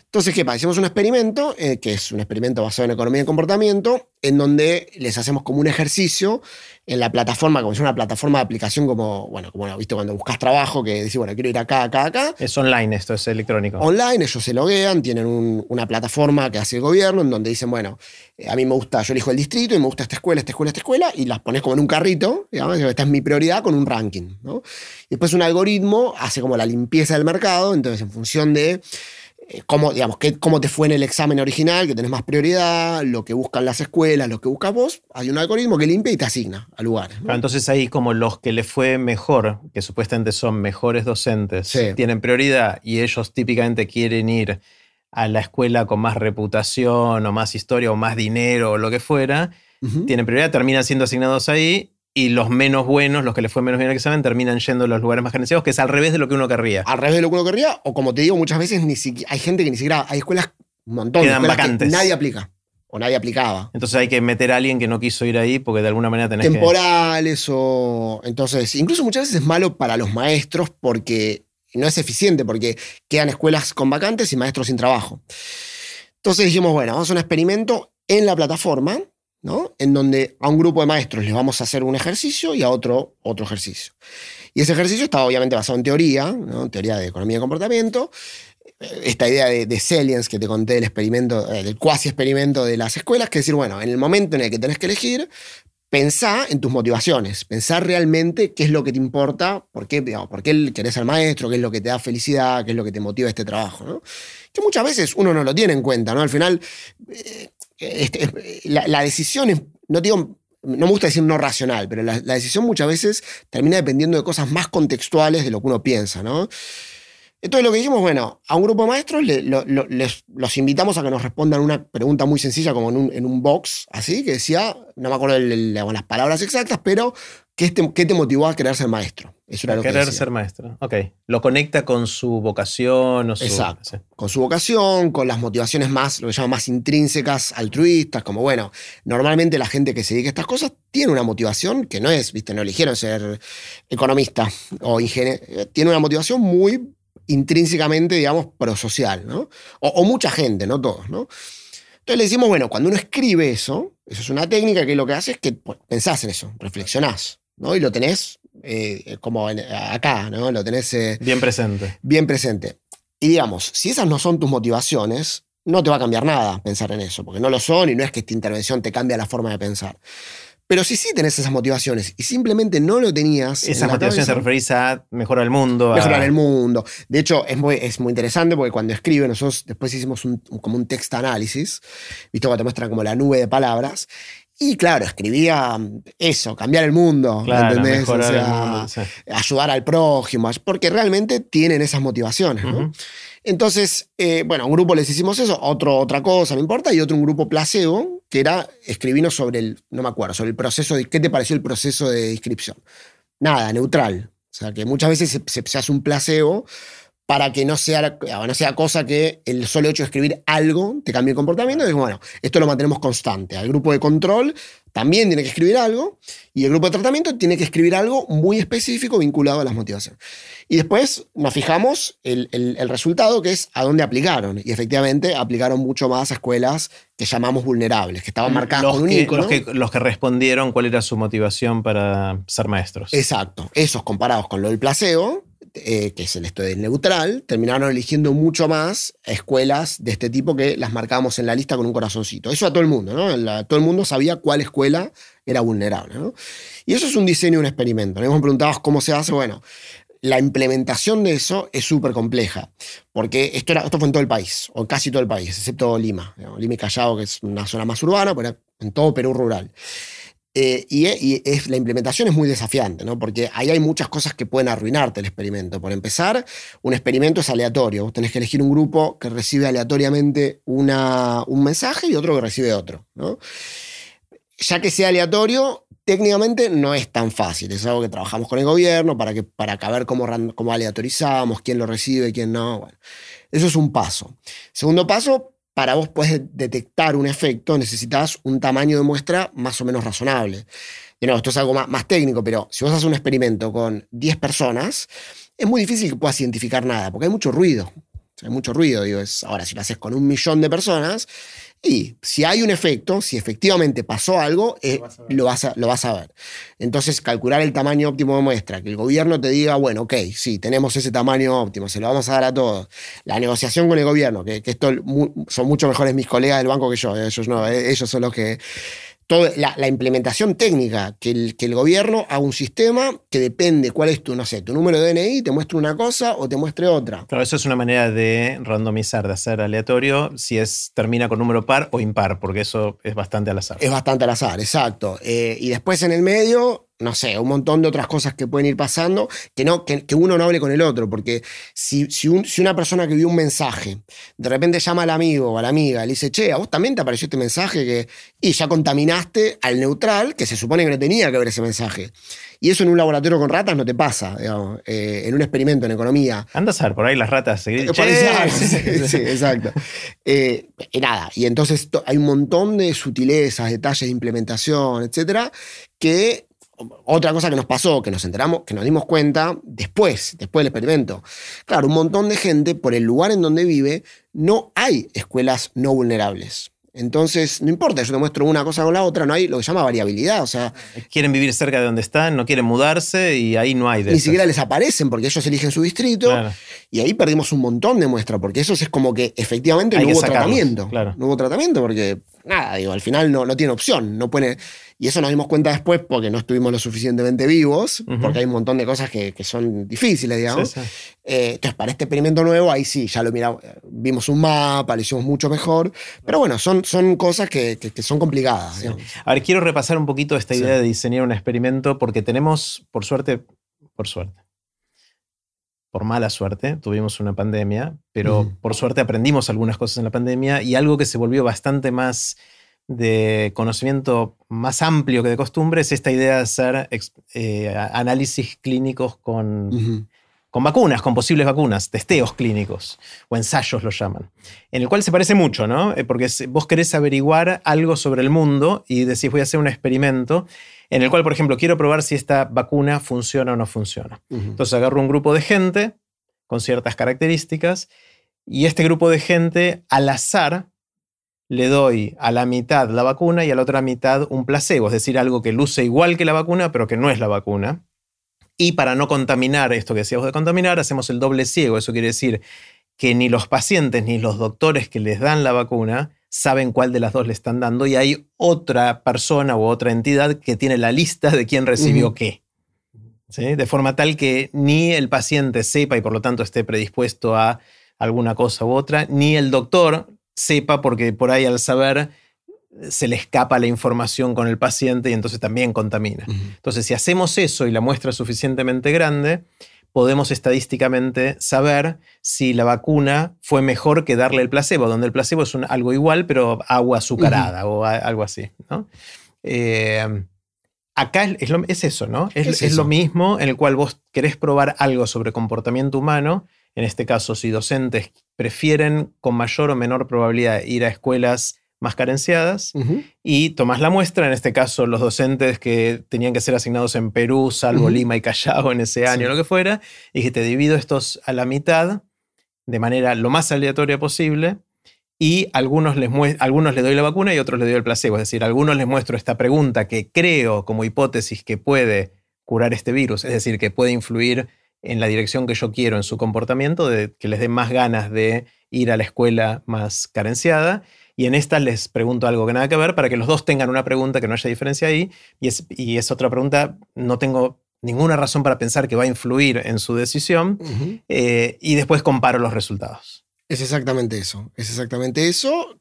Entonces, ¿qué pasa? Hicimos un experimento, eh, que es un experimento basado en economía y comportamiento, en donde les hacemos como un ejercicio en la plataforma, como si una plataforma de aplicación como, bueno, como viste cuando buscas trabajo, que decís, bueno, quiero ir acá, acá, acá. Es online esto, es electrónico. Online, ellos se loguean, tienen una plataforma que hace el gobierno, en donde dicen, bueno, eh, a mí me gusta, yo elijo el distrito y me gusta esta escuela, esta escuela, esta escuela, y las pones como en un carrito, digamos, esta es mi prioridad con un ranking. ¿no? Y después un algoritmo hace como la limpieza del mercado, entonces en función de cómo, digamos, qué, cómo te fue en el examen original, que tenés más prioridad, lo que buscan las escuelas, lo que buscas vos, hay un algoritmo que limpia y te asigna a lugares. entonces ahí como los que les fue mejor, que supuestamente son mejores docentes, tienen prioridad y ellos típicamente quieren ir a la escuela con más reputación o más historia o más dinero o lo que fuera, tienen prioridad, terminan siendo asignados ahí y los menos buenos, los que les fue menos bien al examen, terminan yendo a los lugares más carenciados, que es al revés de lo que uno querría. Al revés de lo que uno querría, o como te digo, muchas veces ni hay gente que ni siquiera, hay escuelas, un montón de escuelas que nadie aplica. O nadie aplicaba. Entonces hay que meter a alguien que no quiso ir ahí porque de alguna manera tenés Temporales o... Entonces, incluso muchas veces es malo para los maestros porque no es eficiente, porque quedan escuelas con vacantes y maestros sin trabajo. Entonces dijimos, bueno, vamos a hacer un experimento en la plataforma en donde a un grupo de maestros les vamos a hacer un ejercicio y a otro otro ejercicio. Y ese ejercicio está obviamente basado en teoría, ¿no? teoría de economía y comportamiento, esta idea de, de Salience que te conté del experimento, eh, del cuasi experimento de las escuelas, que es decir, bueno, en el momento en el que tenés que elegir, pensá en tus motivaciones, pensá realmente qué es lo que te importa, por qué, digamos, por qué querés ser maestro, qué es lo que te da felicidad, qué es lo que te motiva este trabajo. Que muchas veces uno no lo tiene en cuenta, ¿no? Al final, eh, este, la, decisión es, no digo, no me gusta decir no racional, pero la, decisión muchas veces termina dependiendo de cosas más contextuales de lo que uno piensa. Entonces lo que dijimos, bueno, a un grupo de maestros les, los invitamos a que nos respondan una pregunta muy sencilla como en un, en un box, así, que decía, no me acuerdo las palabras exactas, pero ¿qué te, ¿qué te, motivó a querer ser maestro? Eso era lo querer ser maestro, ok. Lo conecta con su vocación o su... Exacto, con su vocación, con las motivaciones más, lo que llaman más intrínsecas, altruistas, como bueno, normalmente la gente que se dedica a estas cosas tiene una motivación que no es, viste, no eligieron ser economista o ingeniero, tiene una motivación muy intrínsecamente, digamos, prosocial, ¿no? O, mucha gente, no todos, ¿no? Entonces le decimos, bueno, cuando uno escribe eso, eso es una técnica que lo que hace es que pensás en eso, reflexionás, ¿no? Y lo tenés eh, como acá, ¿no? Lo tenés... Eh, bien presente. Bien presente. Y digamos, si esas no son tus motivaciones, no te va a cambiar nada pensar en eso, porque no lo son y no es que esta intervención te cambie la forma de pensar. Pero si sí tenés esas motivaciones y simplemente no lo tenías. Esas motivaciones se referís a mejorar el mundo. Mejorar el mundo. De hecho, es muy, es muy interesante porque cuando escribe, nosotros después hicimos un, como un text análisis, visto que te muestra como la nube de palabras. Y claro, escribía eso, cambiar el mundo, claro, Mejorar el mundo, ayudar al prójimo, porque realmente tienen esas motivaciones. ¿no? Entonces, eh, bueno, a un grupo les hicimos eso, otro otra cosa, no importa, y otro un grupo placebo, que era escribirnos sobre el, no me acuerdo, sobre el proceso de, ¿qué te pareció el proceso de inscripción? Nada, neutral. O sea, que muchas veces se, hace un placebo para que no sea, no sea cosa que el solo hecho de escribir algo te cambie el comportamiento. Y bueno, esto lo mantenemos constante. Al grupo de control también tiene que escribir algo y el grupo de tratamiento tiene que escribir algo muy específico vinculado a las motivaciones. Y después nos fijamos el, el, resultado que es a dónde aplicaron. Y efectivamente aplicaron mucho más a escuelas que llamamos vulnerables, que estaban marcadas con un icono. Los que, los que respondieron cuál era su motivación para ser maestros. Exacto. Esos comparados con lo del placebo, eh, que es el estudio neutral, terminaron eligiendo mucho más escuelas de este tipo que las marcábamos en la lista con un corazoncito. Eso a todo el mundo, ¿no? todo el mundo sabía cuál escuela era vulnerable, ¿no? Y eso es un diseño, un experimento. Nos hemos preguntado cómo se hace. Bueno, la implementación de eso es súper compleja, porque esto, era, esto fue en todo el país, o casi todo el país, excepto Lima. Lima y Callao, que es una zona más urbana, pero en todo Perú rural. Eh, y, es, la implementación es muy desafiante, ¿no? porque ahí hay muchas cosas que pueden arruinarte el experimento. Por empezar, un experimento es aleatorio. Vos tenés que elegir un grupo que recibe aleatoriamente una, un mensaje y otro que recibe otro. ¿no? Ya que sea aleatorio, técnicamente no es tan fácil. Es algo que trabajamos con el gobierno para, que, para ver cómo, cómo aleatorizamos, quién lo recibe, quién no. Eso es un paso. Segundo paso, para vos puedes detectar un efecto, necesitas un tamaño de muestra más o menos razonable. De esto es algo más, técnico, pero si vos haces un experimento con 10 personas, es muy difícil que puedas identificar nada, porque hay mucho ruido. hay mucho ruido, digo, ahora si lo haces con un millón de personas, y si hay un efecto, si efectivamente pasó algo, eh, lo, vas a, lo, vas a, ver. Entonces, calcular el tamaño óptimo de muestra, que el gobierno te diga, bueno, ok, sí, tenemos ese tamaño óptimo, se lo vamos a dar a todos. La negociación con el gobierno, que, esto son mucho mejores mis colegas del banco que yo, eh, ellos no, eh, ellos son los que toda la, implementación técnica, que el, que el gobierno haga un sistema que depende cuál es tu, no sé, tu número de DNI, te muestre una cosa o te muestre otra. Claro, eso es una manera de randomizar, de hacer aleatorio, si es termina con número par o impar, porque eso es bastante al azar. Es bastante al azar, exacto. Eh, y después en el medio no sé, un montón de otras cosas que pueden ir pasando, que, no, que, uno no hable con el otro, porque si, si, una persona que vio un mensaje, de repente llama al amigo o a la amiga, le dice, che, a vos también te apareció este mensaje que, y ya contaminaste al neutral, que se supone que no tenía que ver ese mensaje. Y eso en un laboratorio con ratas no te pasa, digamos, eh, en un experimento en economía. Anda a ser, por ahí las ratas eh, [laughs] sí, sí, exacto. Eh, nada, y entonces hay un montón de sutilezas, detalles de implementación, etcétera, que otra cosa que nos pasó, que nos enteramos, que nos dimos cuenta después, después del experimento. Claro, un montón de gente, por el lugar en donde vive, no hay escuelas no vulnerables. Entonces, no importa, yo te muestro una cosa con la otra, no hay lo que se llama variabilidad. O sea, quieren vivir cerca de donde están, no quieren mudarse y ahí no hay de Ni siquiera les aparecen porque ellos eligen su distrito. Y ahí perdimos un montón de muestras, porque eso es como que efectivamente no hubo tratamiento. No hubo tratamiento porque, nada, digo, al final no, no tiene opción. No puede, y eso nos dimos cuenta después porque no estuvimos lo suficientemente vivos, porque hay un montón de cosas que, son difíciles, digamos. Eh, entonces, para este experimento nuevo, ahí sí, ya lo miramos, vimos un mapa, lo hicimos mucho mejor. Pero bueno, son, son cosas que, son complicadas. A ver, quiero repasar un poquito esta idea de diseñar un experimento porque tenemos, por suerte, por suerte, por mala suerte, tuvimos una pandemia, pero por suerte aprendimos algunas cosas en la pandemia y algo que se volvió bastante más de conocimiento más amplio que de costumbre es esta idea de hacer eh, análisis clínicos con, con, vacunas, con posibles vacunas, testeos clínicos o ensayos lo llaman, en el cual se parece mucho, ¿no? Eh, porque vos querés averiguar algo sobre el mundo y decís voy a hacer un experimento en el cual, por ejemplo, quiero probar si esta vacuna funciona o no funciona. Entonces agarro un grupo de gente con ciertas características y este grupo de gente al azar le doy a la mitad la vacuna y a la otra mitad un placebo, es decir, algo que luce igual que la vacuna, pero que no es la vacuna. Y para no contaminar esto que decíamos de contaminar, hacemos el doble ciego. Eso quiere decir que ni los pacientes ni los doctores que les dan la vacuna saben cuál de las dos le están dando y hay otra persona u otra entidad que tiene la lista de quién recibió qué. De forma tal que ni el paciente sepa y por lo tanto esté predispuesto a alguna cosa u otra, ni el doctor sepa, porque por ahí al saber se le escapa la información con el paciente y entonces también contamina. Entonces, si hacemos eso y la muestra es suficientemente grande, podemos estadísticamente saber si la vacuna fue mejor que darle el placebo, donde el placebo es algo igual, pero agua azucarada o algo así. Eh, acá es, eso, ¿no? Es, es lo mismo en el cual vos querés probar algo sobre comportamiento humano en este caso, si docentes prefieren con mayor o menor probabilidad ir a escuelas más carenciadas y tomás la muestra, en este caso los docentes que tenían que ser asignados en Perú, salvo Lima y Callao en ese año, lo que fuera, y que te divido estos a la mitad de manera lo más aleatoria posible y algunos les, algunos les doy la vacuna y otros les doy el placebo, es decir, algunos les muestro esta pregunta que creo como hipótesis que puede curar este virus, es decir, que puede influir en la dirección que yo quiero en su comportamiento, de que les dé más ganas de ir a la escuela más carenciada. Y en esta les pregunto algo que nada que ver para que los dos tengan una pregunta que no haya diferencia ahí. Y es, y es otra pregunta, no tengo ninguna razón para pensar que va a influir en su decisión. Eh, y después comparo los resultados. Es exactamente eso. Es exactamente eso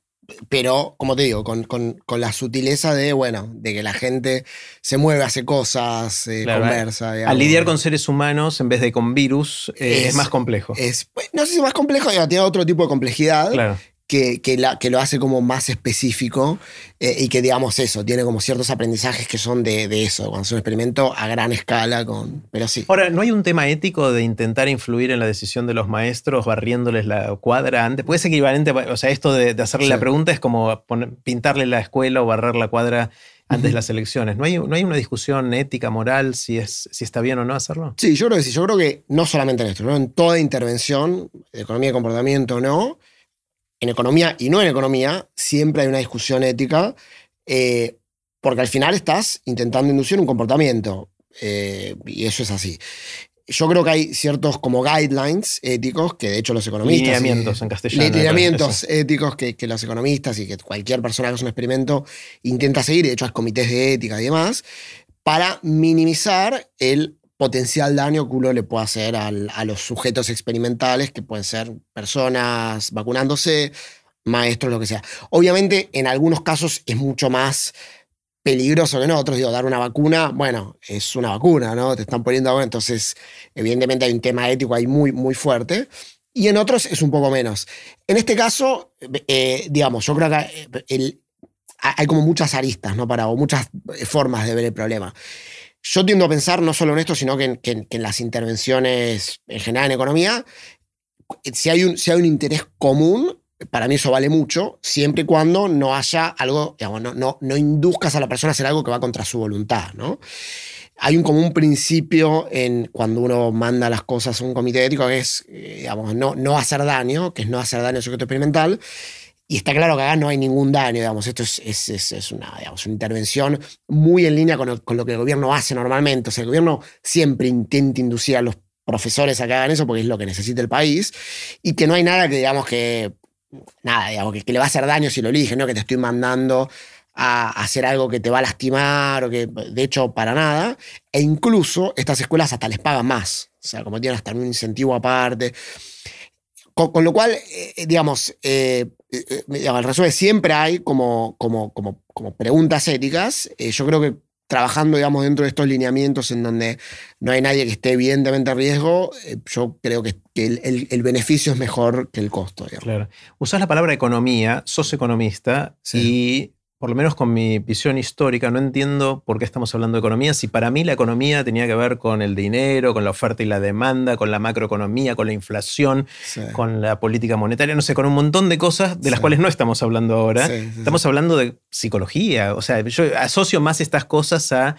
pero como te digo, con, la sutileza de, bueno, de que la gente se mueve, hace cosas, eh, conversa. Al lidiar con seres humanos en vez de con virus eh, es, más complejo. Es, pues, no sé si es más complejo, tiene otro tipo de complejidad. Claro que, que, lo hace como más específico eh, y que, digamos, eso, tiene como ciertos aprendizajes que son de, eso, cuando es un experimento a gran escala, con, pero sí. Ahora, ¿no hay un tema ético de intentar influir en la decisión de los maestros barriéndoles la cuadra antes? Puede ser equivalente, o sea, esto de, hacerle la pregunta es como pintarle la escuela o barrer la cuadra antes de las elecciones. ¿No hay, ¿No hay una discusión ética, moral, si, es, si está bien o no hacerlo? Sí, yo creo que sí. Yo creo que no solamente en esto, ¿no? en toda intervención, de economía de comportamiento o no, en economía y no en economía, siempre hay una discusión ética, eh, porque al final estás intentando inducir un comportamiento, eh, y eso es así yo creo que hay ciertos como guidelines éticos que de hecho los economistas... Lineamientos en castellano. Lineamientos éticos que, que, los economistas y que cualquier persona que hace un experimento intenta seguir, de hecho hay comités de ética y demás, para minimizar el potencial daño que uno le puede hacer al, a los sujetos experimentales, que pueden ser personas vacunándose, maestros, lo que sea. Obviamente en algunos casos es mucho más peligroso que en otros. Digo, dar una vacuna, bueno, es una vacuna, ¿no? Te están poniendo Entonces, evidentemente hay un tema ético ahí muy, muy fuerte. Y en otros es un poco menos. En este caso, eh, digamos, yo creo que hay como muchas aristas, ¿no? Para, o muchas formas de ver el problema. Yo tiendo a pensar no solo en esto, sino que en, en las intervenciones en general en economía, si hay un, si hay un interés común, para mí eso vale mucho, siempre y cuando no haya algo, digamos, no, no, no induzcas a la persona a hacer algo que va contra su voluntad, ¿no? Hay un común principio en cuando uno manda las cosas a un comité ético que es, eh, digamos, no, no hacer daño, que es no hacer daño al sujeto experimental, y está claro que acá no hay ningún daño, digamos, esto es, es, es, una, digamos, una, intervención muy en línea con, con, lo que el gobierno hace normalmente. O sea, el gobierno siempre intenta inducir a los profesores a que hagan eso porque es lo que necesita el país y que no hay nada que, digamos, que nada, digamos, que, le va a hacer daño si lo elige, ¿no? Que te estoy mandando a hacer algo que te va a lastimar o que, de hecho, para nada. E incluso estas escuelas hasta les pagan más. O sea, como tienen hasta un incentivo aparte. Con, lo cual, eh, digamos, eh, eh, el resumen siempre hay como, como, como, como preguntas éticas. yo creo que trabajando, digamos, dentro de estos lineamientos en donde no hay nadie que esté evidentemente a riesgo, eh, yo creo que, el, beneficio es mejor que el costo. Claro. Usas la palabra economía, sos economista y por lo menos con mi visión histórica, no entiendo por qué estamos hablando de economía. Si para mí la economía tenía que ver con el dinero, con la oferta y la demanda, con la macroeconomía, con la inflación, con la política monetaria, no sé, con un montón de cosas de las cuales no estamos hablando ahora. estamos hablando de psicología. O sea, yo asocio más estas cosas a,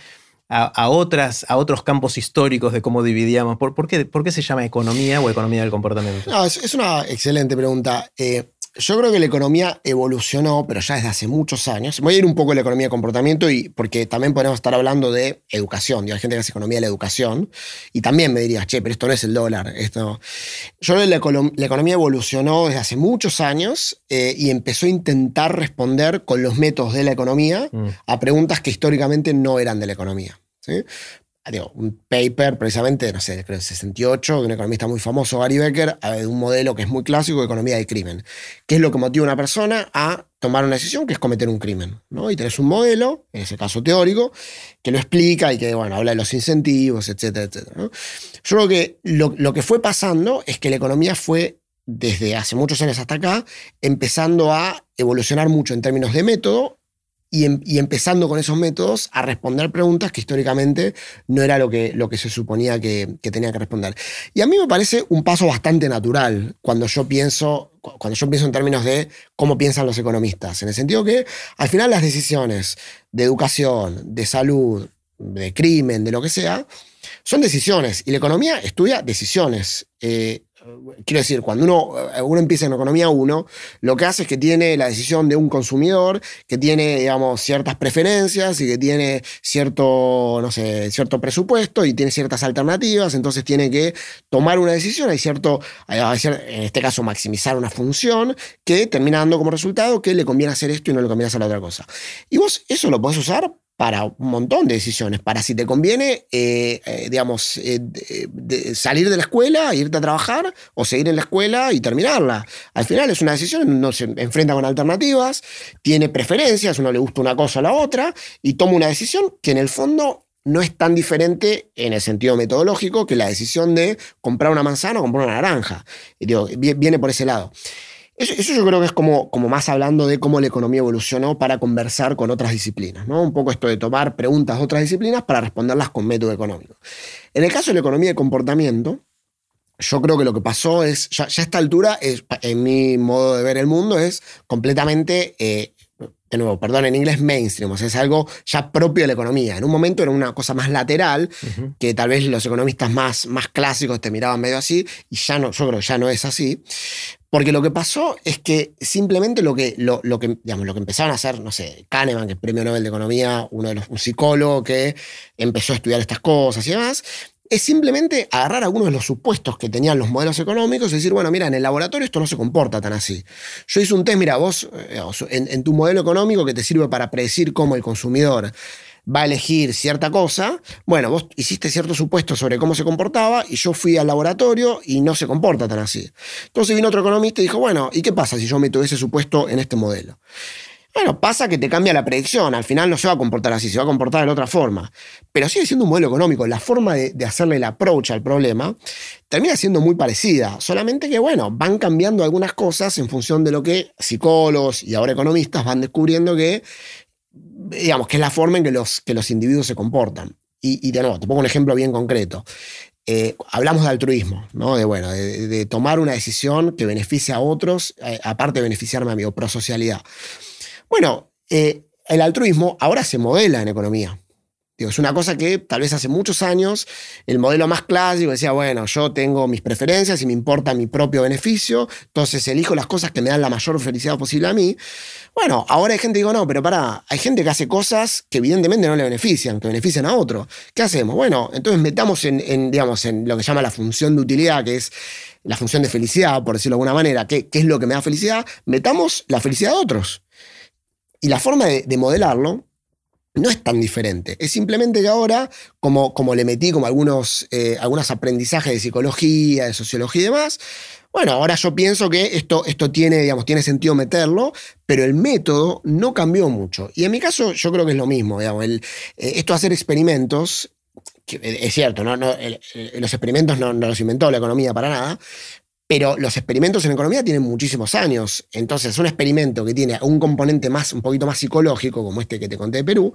a, otras, a otros campos históricos de cómo dividíamos. ¿Por, por, qué, por qué, se llama economía o economía del comportamiento? No, es, una excelente pregunta. Eh, yo creo que la economía evolucionó, pero ya desde hace muchos años. Voy a ir un poco a la economía de comportamiento y porque también podemos estar hablando de educación. Hay gente que hace economía de la educación y también me dirías, che, pero esto no es el dólar. Esto... Yo creo que la, economía evolucionó desde hace muchos años eh, y empezó a intentar responder con los métodos de la economía mm. a preguntas que históricamente no eran de la economía. ¿sí? Un paper precisamente, no sé, creo 68, de un economista muy famoso, Gary Becker, de un modelo que es muy clásico de economía del crimen. ¿Qué es lo que motiva a una persona a tomar una decisión que es cometer un crimen? ¿no? Y tenés un modelo, en ese caso teórico, que lo explica y que, bueno, habla de los incentivos, etcétera, etcétera. ¿no? Yo creo que lo, lo que fue pasando es que la economía fue desde hace muchos años hasta acá, empezando a evolucionar mucho en términos de método Em, y, empezando con esos métodos a responder preguntas que históricamente no era lo que, lo que se suponía que, tenía que responder. Y a mí me parece un paso bastante natural cuando yo pienso cuando yo pienso en términos de cómo piensan los economistas, en el sentido que al final las decisiones de educación, de salud, de crimen, de lo que sea, son decisiones y la economía estudia decisiones. Eh, quiero decir, cuando uno, eh, uno empieza en economía uno, lo que hace es que tiene la decisión de un consumidor, que tiene, digamos, ciertas preferencias y que tiene cierto, no sé, cierto presupuesto y tiene ciertas alternativas, entonces tiene que tomar una decisión, hay cierto, en este caso, maximizar una función que termina dando como resultado que le conviene hacer esto y no le conviene hacer la otra cosa. Y vos eso lo podés usar para un montón de decisiones, para si te conviene, eh, eh, digamos, eh, salir de la escuela, irte a trabajar o seguir en la escuela y terminarla. Al final es una decisión, uno se enfrenta con alternativas, tiene preferencias, uno le gusta una cosa o la otra y toma una decisión que en el fondo no es tan diferente en el sentido metodológico que la decisión de comprar una manzana o comprar una naranja. viene por ese lado. Eso, yo creo que es como, como más hablando de cómo la economía evolucionó para conversar con otras disciplinas, ¿no? Un poco esto de tomar preguntas de otras disciplinas para responderlas con método económico. En el caso de la economía de comportamiento, yo creo que lo que pasó es, ya, a esta altura, es, en mi modo de ver el mundo, es completamente eh, de nuevo, perdón, en inglés mainstream, o sea, es algo ya propio de la economía. En un momento era una cosa más lateral, que tal vez los economistas más, más clásicos te miraban medio así, y ya no, yo creo que ya no es así. Porque lo que pasó es que simplemente lo que, lo, lo, que, digamos, lo que empezaron a hacer, no sé, Kahneman, que es premio Nobel de Economía, uno de los, un psicólogo que empezó a estudiar estas cosas y demás, es simplemente agarrar algunos de los supuestos que tenían los modelos económicos y decir, bueno, mira, en el laboratorio esto no se comporta tan así. Yo hice un test, mira, vos, eh, en, tu modelo económico que te sirve para predecir cómo el consumidor va a elegir cierta cosa, bueno, vos hiciste ciertos supuestos sobre cómo se comportaba y yo fui al laboratorio y no se comporta tan así. Entonces vino otro economista y dijo, bueno, ¿y qué pasa si yo meto ese supuesto en este modelo? Bueno, pasa que te cambia la predicción, al final no se va a comportar así, se va a comportar de otra forma. Pero sigue siendo un modelo económico, la forma de, hacerle el approach al problema termina siendo muy parecida, solamente que, bueno, van cambiando algunas cosas en función de lo que psicólogos y ahora economistas van descubriendo que, digamos, que es la forma en que los, que los individuos se comportan. Y, de nuevo, te pongo un ejemplo bien concreto. Eh, hablamos de altruismo, ¿no? De, bueno, de, tomar una decisión que beneficie a otros, eh, aparte de beneficiarme a mí, o prosocialidad. Bueno, eh, el altruismo ahora se modela en economía. Es una cosa que tal vez hace muchos años el modelo más clásico decía, bueno, yo tengo mis preferencias y me importa mi propio beneficio, entonces elijo las cosas que me dan la mayor felicidad posible a mí. Bueno, ahora hay gente que digo, no, pero para, hay gente que hace cosas que evidentemente no le benefician, que benefician a otro. ¿Qué hacemos? Bueno, entonces metamos en, digamos, en lo que se llama la función de utilidad, que es la función de felicidad, por decirlo de alguna manera, ¿qué, qué es lo que me da felicidad? Metamos la felicidad de otros. Y la forma de, modelarlo no es tan diferente. Es simplemente que ahora, como, como le metí como algunos, eh, algunos aprendizajes de psicología, de sociología y demás, bueno, ahora yo pienso que esto, esto tiene, digamos, tiene sentido meterlo, pero el método no cambió mucho. Y en mi caso yo creo que es lo mismo. Digamos, el, eh, esto de hacer experimentos, que es cierto, ¿no? los experimentos no, los inventó la economía para nada, pero los experimentos en economía tienen muchísimos años. Entonces, un experimento que tiene un componente más, un poquito más psicológico, como este que te conté de Perú,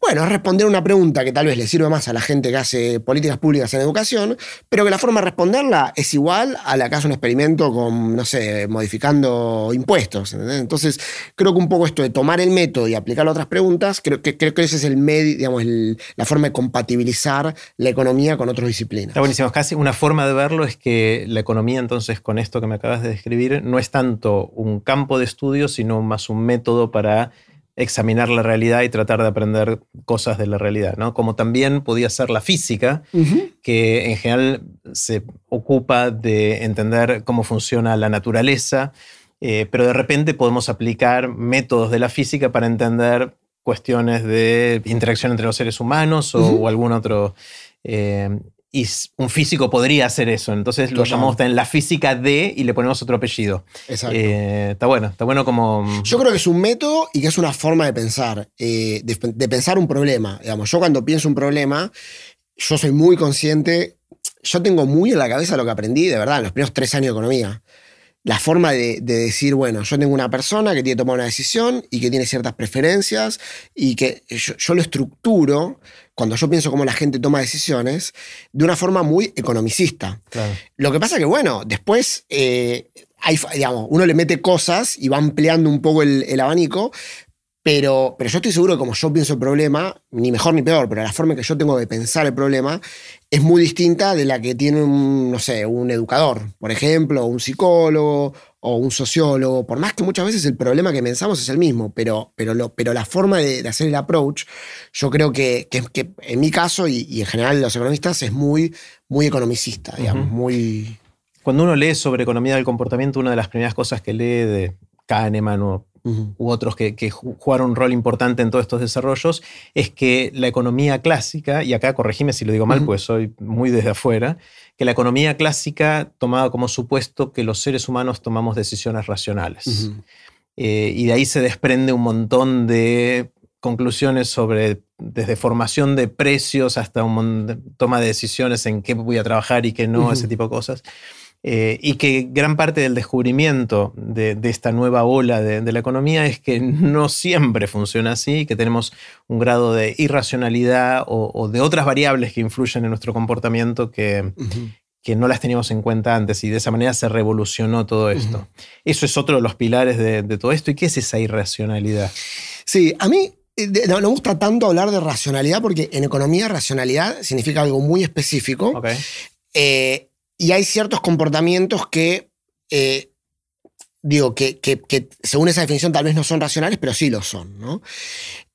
bueno, es responder una pregunta que tal vez le sirve más a la gente que hace políticas públicas en educación, pero que la forma de responderla es igual a la que hace un experimento con, no sé, modificando impuestos. Entonces, creo que un poco esto de tomar el método y aplicarlo a otras preguntas, creo que, creo que es el medio, digamos, la forma de compatibilizar la economía con otras disciplinas. Está buenísimo. Casi una forma de verlo es que la economía entonces entonces con esto que me acabas de describir, no es tanto un campo de estudio, sino más un método para examinar la realidad y tratar de aprender cosas de la realidad, ¿no? Como también podía ser la física, que en general se ocupa de entender cómo funciona la naturaleza, eh, pero de repente podemos aplicar métodos de la física para entender cuestiones de interacción entre los seres humanos o, algún otro eh, y un físico podría hacer eso. Entonces lo llamamos en la física de y le ponemos otro apellido. Exacto. Eh, está bueno, está bueno como... Yo creo que es un método y que es una forma de pensar, eh, de, pensar un problema. Digamos, yo cuando pienso un problema, yo soy muy consciente, yo tengo muy en la cabeza lo que aprendí, de verdad, en los primeros tres años de economía. La forma de, decir, bueno, yo tengo una persona que tiene que tomar una decisión y que tiene ciertas preferencias y que yo lo estructuro cuando yo pienso cómo la gente toma decisiones, de una forma muy economicista. Lo que pasa que, bueno, después eh, hay, digamos, uno le mete cosas y va ampliando un poco el, abanico, pero, pero, yo estoy seguro que como yo pienso el problema, ni mejor ni peor, pero la forma en que yo tengo de pensar el problema es muy distinta de la que tiene un, no sé, un educador, por ejemplo, un psicólogo o un sociólogo, por más que muchas veces el problema que pensamos es el mismo, pero, pero, lo, pero la forma de, hacer el approach, yo creo que, que, en mi caso y, en general los economistas es muy, muy economicista, digamos, muy... Cuando uno lee sobre economía del comportamiento, una de las primeras cosas que lee de Kahneman o u otros que, jugaron un rol importante en todos estos desarrollos, es que la economía clásica, y acá corregime si lo digo mal, pues soy muy desde afuera, que la economía clásica tomaba como supuesto que los seres humanos tomamos decisiones racionales. Eh, y de ahí se desprende un montón de conclusiones sobre desde formación de precios hasta un toma de decisiones en qué voy a trabajar y qué no, ese tipo de cosas. Eh, y que gran parte del descubrimiento de, esta nueva ola de, la economía es que no siempre funciona así, que tenemos un grado de irracionalidad o, de otras variables que influyen en nuestro comportamiento que, que no las teníamos en cuenta antes y de esa manera se revolucionó todo esto. Eso es otro de los pilares de, todo esto. ¿Y qué es esa irracionalidad? Sí, a mí eh, no, me gusta tanto hablar de racionalidad porque en economía racionalidad significa algo muy específico. Eh, y hay ciertos comportamientos que, eh, digo, que, según esa definición tal vez no son racionales, pero sí lo son. ¿no?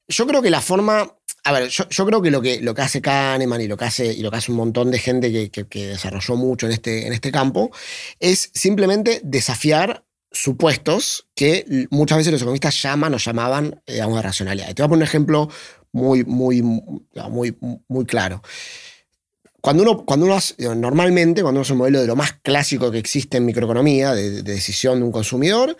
Yo creo que la forma a ver, yo, creo que lo, que lo que hace Kahneman y lo que hace, y lo que hace un montón de gente que, desarrolló mucho en este, en este campo es simplemente desafiar supuestos que muchas veces los economistas llaman o llamaban, digamos, de racionalidad. te voy a poner un ejemplo muy, muy, muy, muy claro. Cuando uno, cuando uno hace, normalmente, cuando uno hace un modelo de lo más clásico que existe en microeconomía, de, de decisión de un consumidor,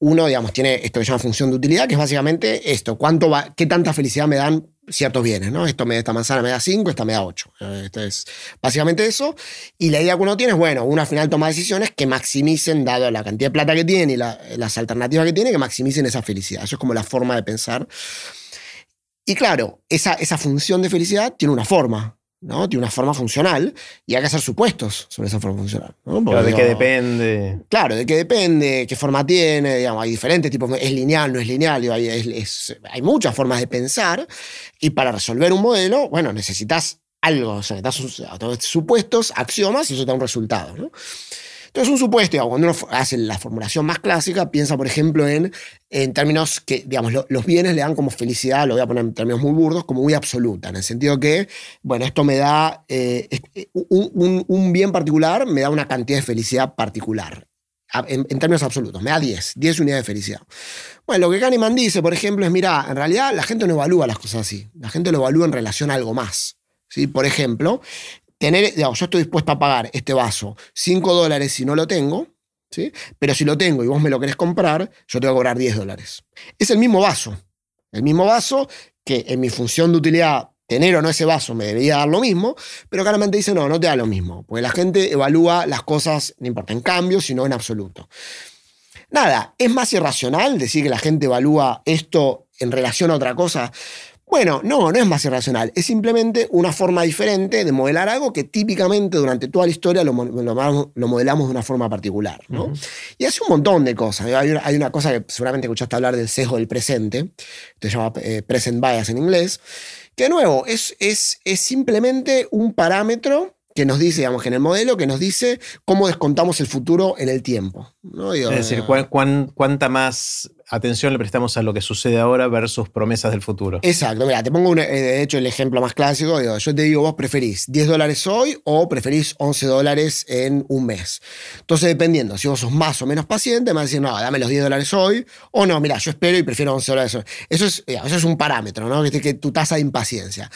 uno, digamos, tiene esto que se llama función de utilidad, que es básicamente esto, cuánto qué tanta felicidad me dan ciertos bienes, ¿no? Esto me, esta manzana me da 5, esta me da 8. Esto es básicamente eso. Y la idea que uno tiene es, bueno, uno al final toma decisiones que maximicen, dado la cantidad de plata que tiene y las alternativas que tiene, que maximicen esa felicidad. Eso es como la forma de pensar. Y claro, esa, esa función de felicidad tiene una forma. ¿No? Tiene una forma funcional y hay que hacer supuestos sobre esa forma funcional. ¿de qué depende? Claro, de qué depende, qué forma tiene, digamos, hay diferentes tipos, es lineal, no es lineal, hay, hay, muchas formas de pensar y para resolver un modelo, bueno, necesitas algo, o sea, necesitas supuestos, axiomas y eso te da un resultado. ¿no? Entonces, un supuesto, cuando uno hace la formulación más clásica, piensa, por ejemplo, en, en términos que, digamos, los bienes le dan como felicidad, lo voy a poner en términos muy burdos, como muy absoluta, en el sentido que, bueno, esto me da, eh, eh, un, bien particular me da una cantidad de felicidad particular. En, términos absolutos, me da 10, 10 unidades de felicidad. Bueno, lo que Kahneman dice, por ejemplo, es, mira, en realidad la gente no evalúa las cosas así, la gente lo evalúa en relación a algo más. ¿sí? Por ejemplo, tener, digamos, yo estoy dispuesto a pagar este vaso 5 dólares si no lo tengo, ¿sí? pero si lo tengo y vos me lo querés comprar, yo te voy a cobrar 10 dólares. Es el mismo vaso. El mismo vaso que en mi función de utilidad, tener o no ese vaso me debería dar lo mismo, pero claramente dice, no, no te da lo mismo, porque la gente evalúa las cosas, no importa en cambio, sino en absoluto. Nada, es más irracional decir que la gente evalúa esto en relación a otra cosa. Bueno, no, no es más irracional, es simplemente una forma diferente de modelar algo que típicamente durante toda la historia lo, modelamos de una forma particular. ¿no? Y hace un montón de cosas. Hay una, cosa que seguramente escuchaste hablar del sesgo del presente, se llama eh, present bias en inglés, que de nuevo es, es, es simplemente un parámetro que nos dice, digamos, que en el modelo que nos dice cómo descontamos el futuro en el tiempo. es decir, cuánta más atención le prestamos a lo que sucede ahora versus promesas del futuro. Exacto, mira, te pongo eh, de hecho el ejemplo más clásico, yo te digo, vos preferís 10 dólares hoy o preferís 11 dólares en un mes. Entonces, dependiendo, si vos sos más o menos paciente, me vas a decir, no, dame los 10 dólares hoy, o no, mira, yo espero y prefiero 11 dólares hoy. Eso es, eso es un parámetro, ¿no? Que, que tu tasa de impaciencia.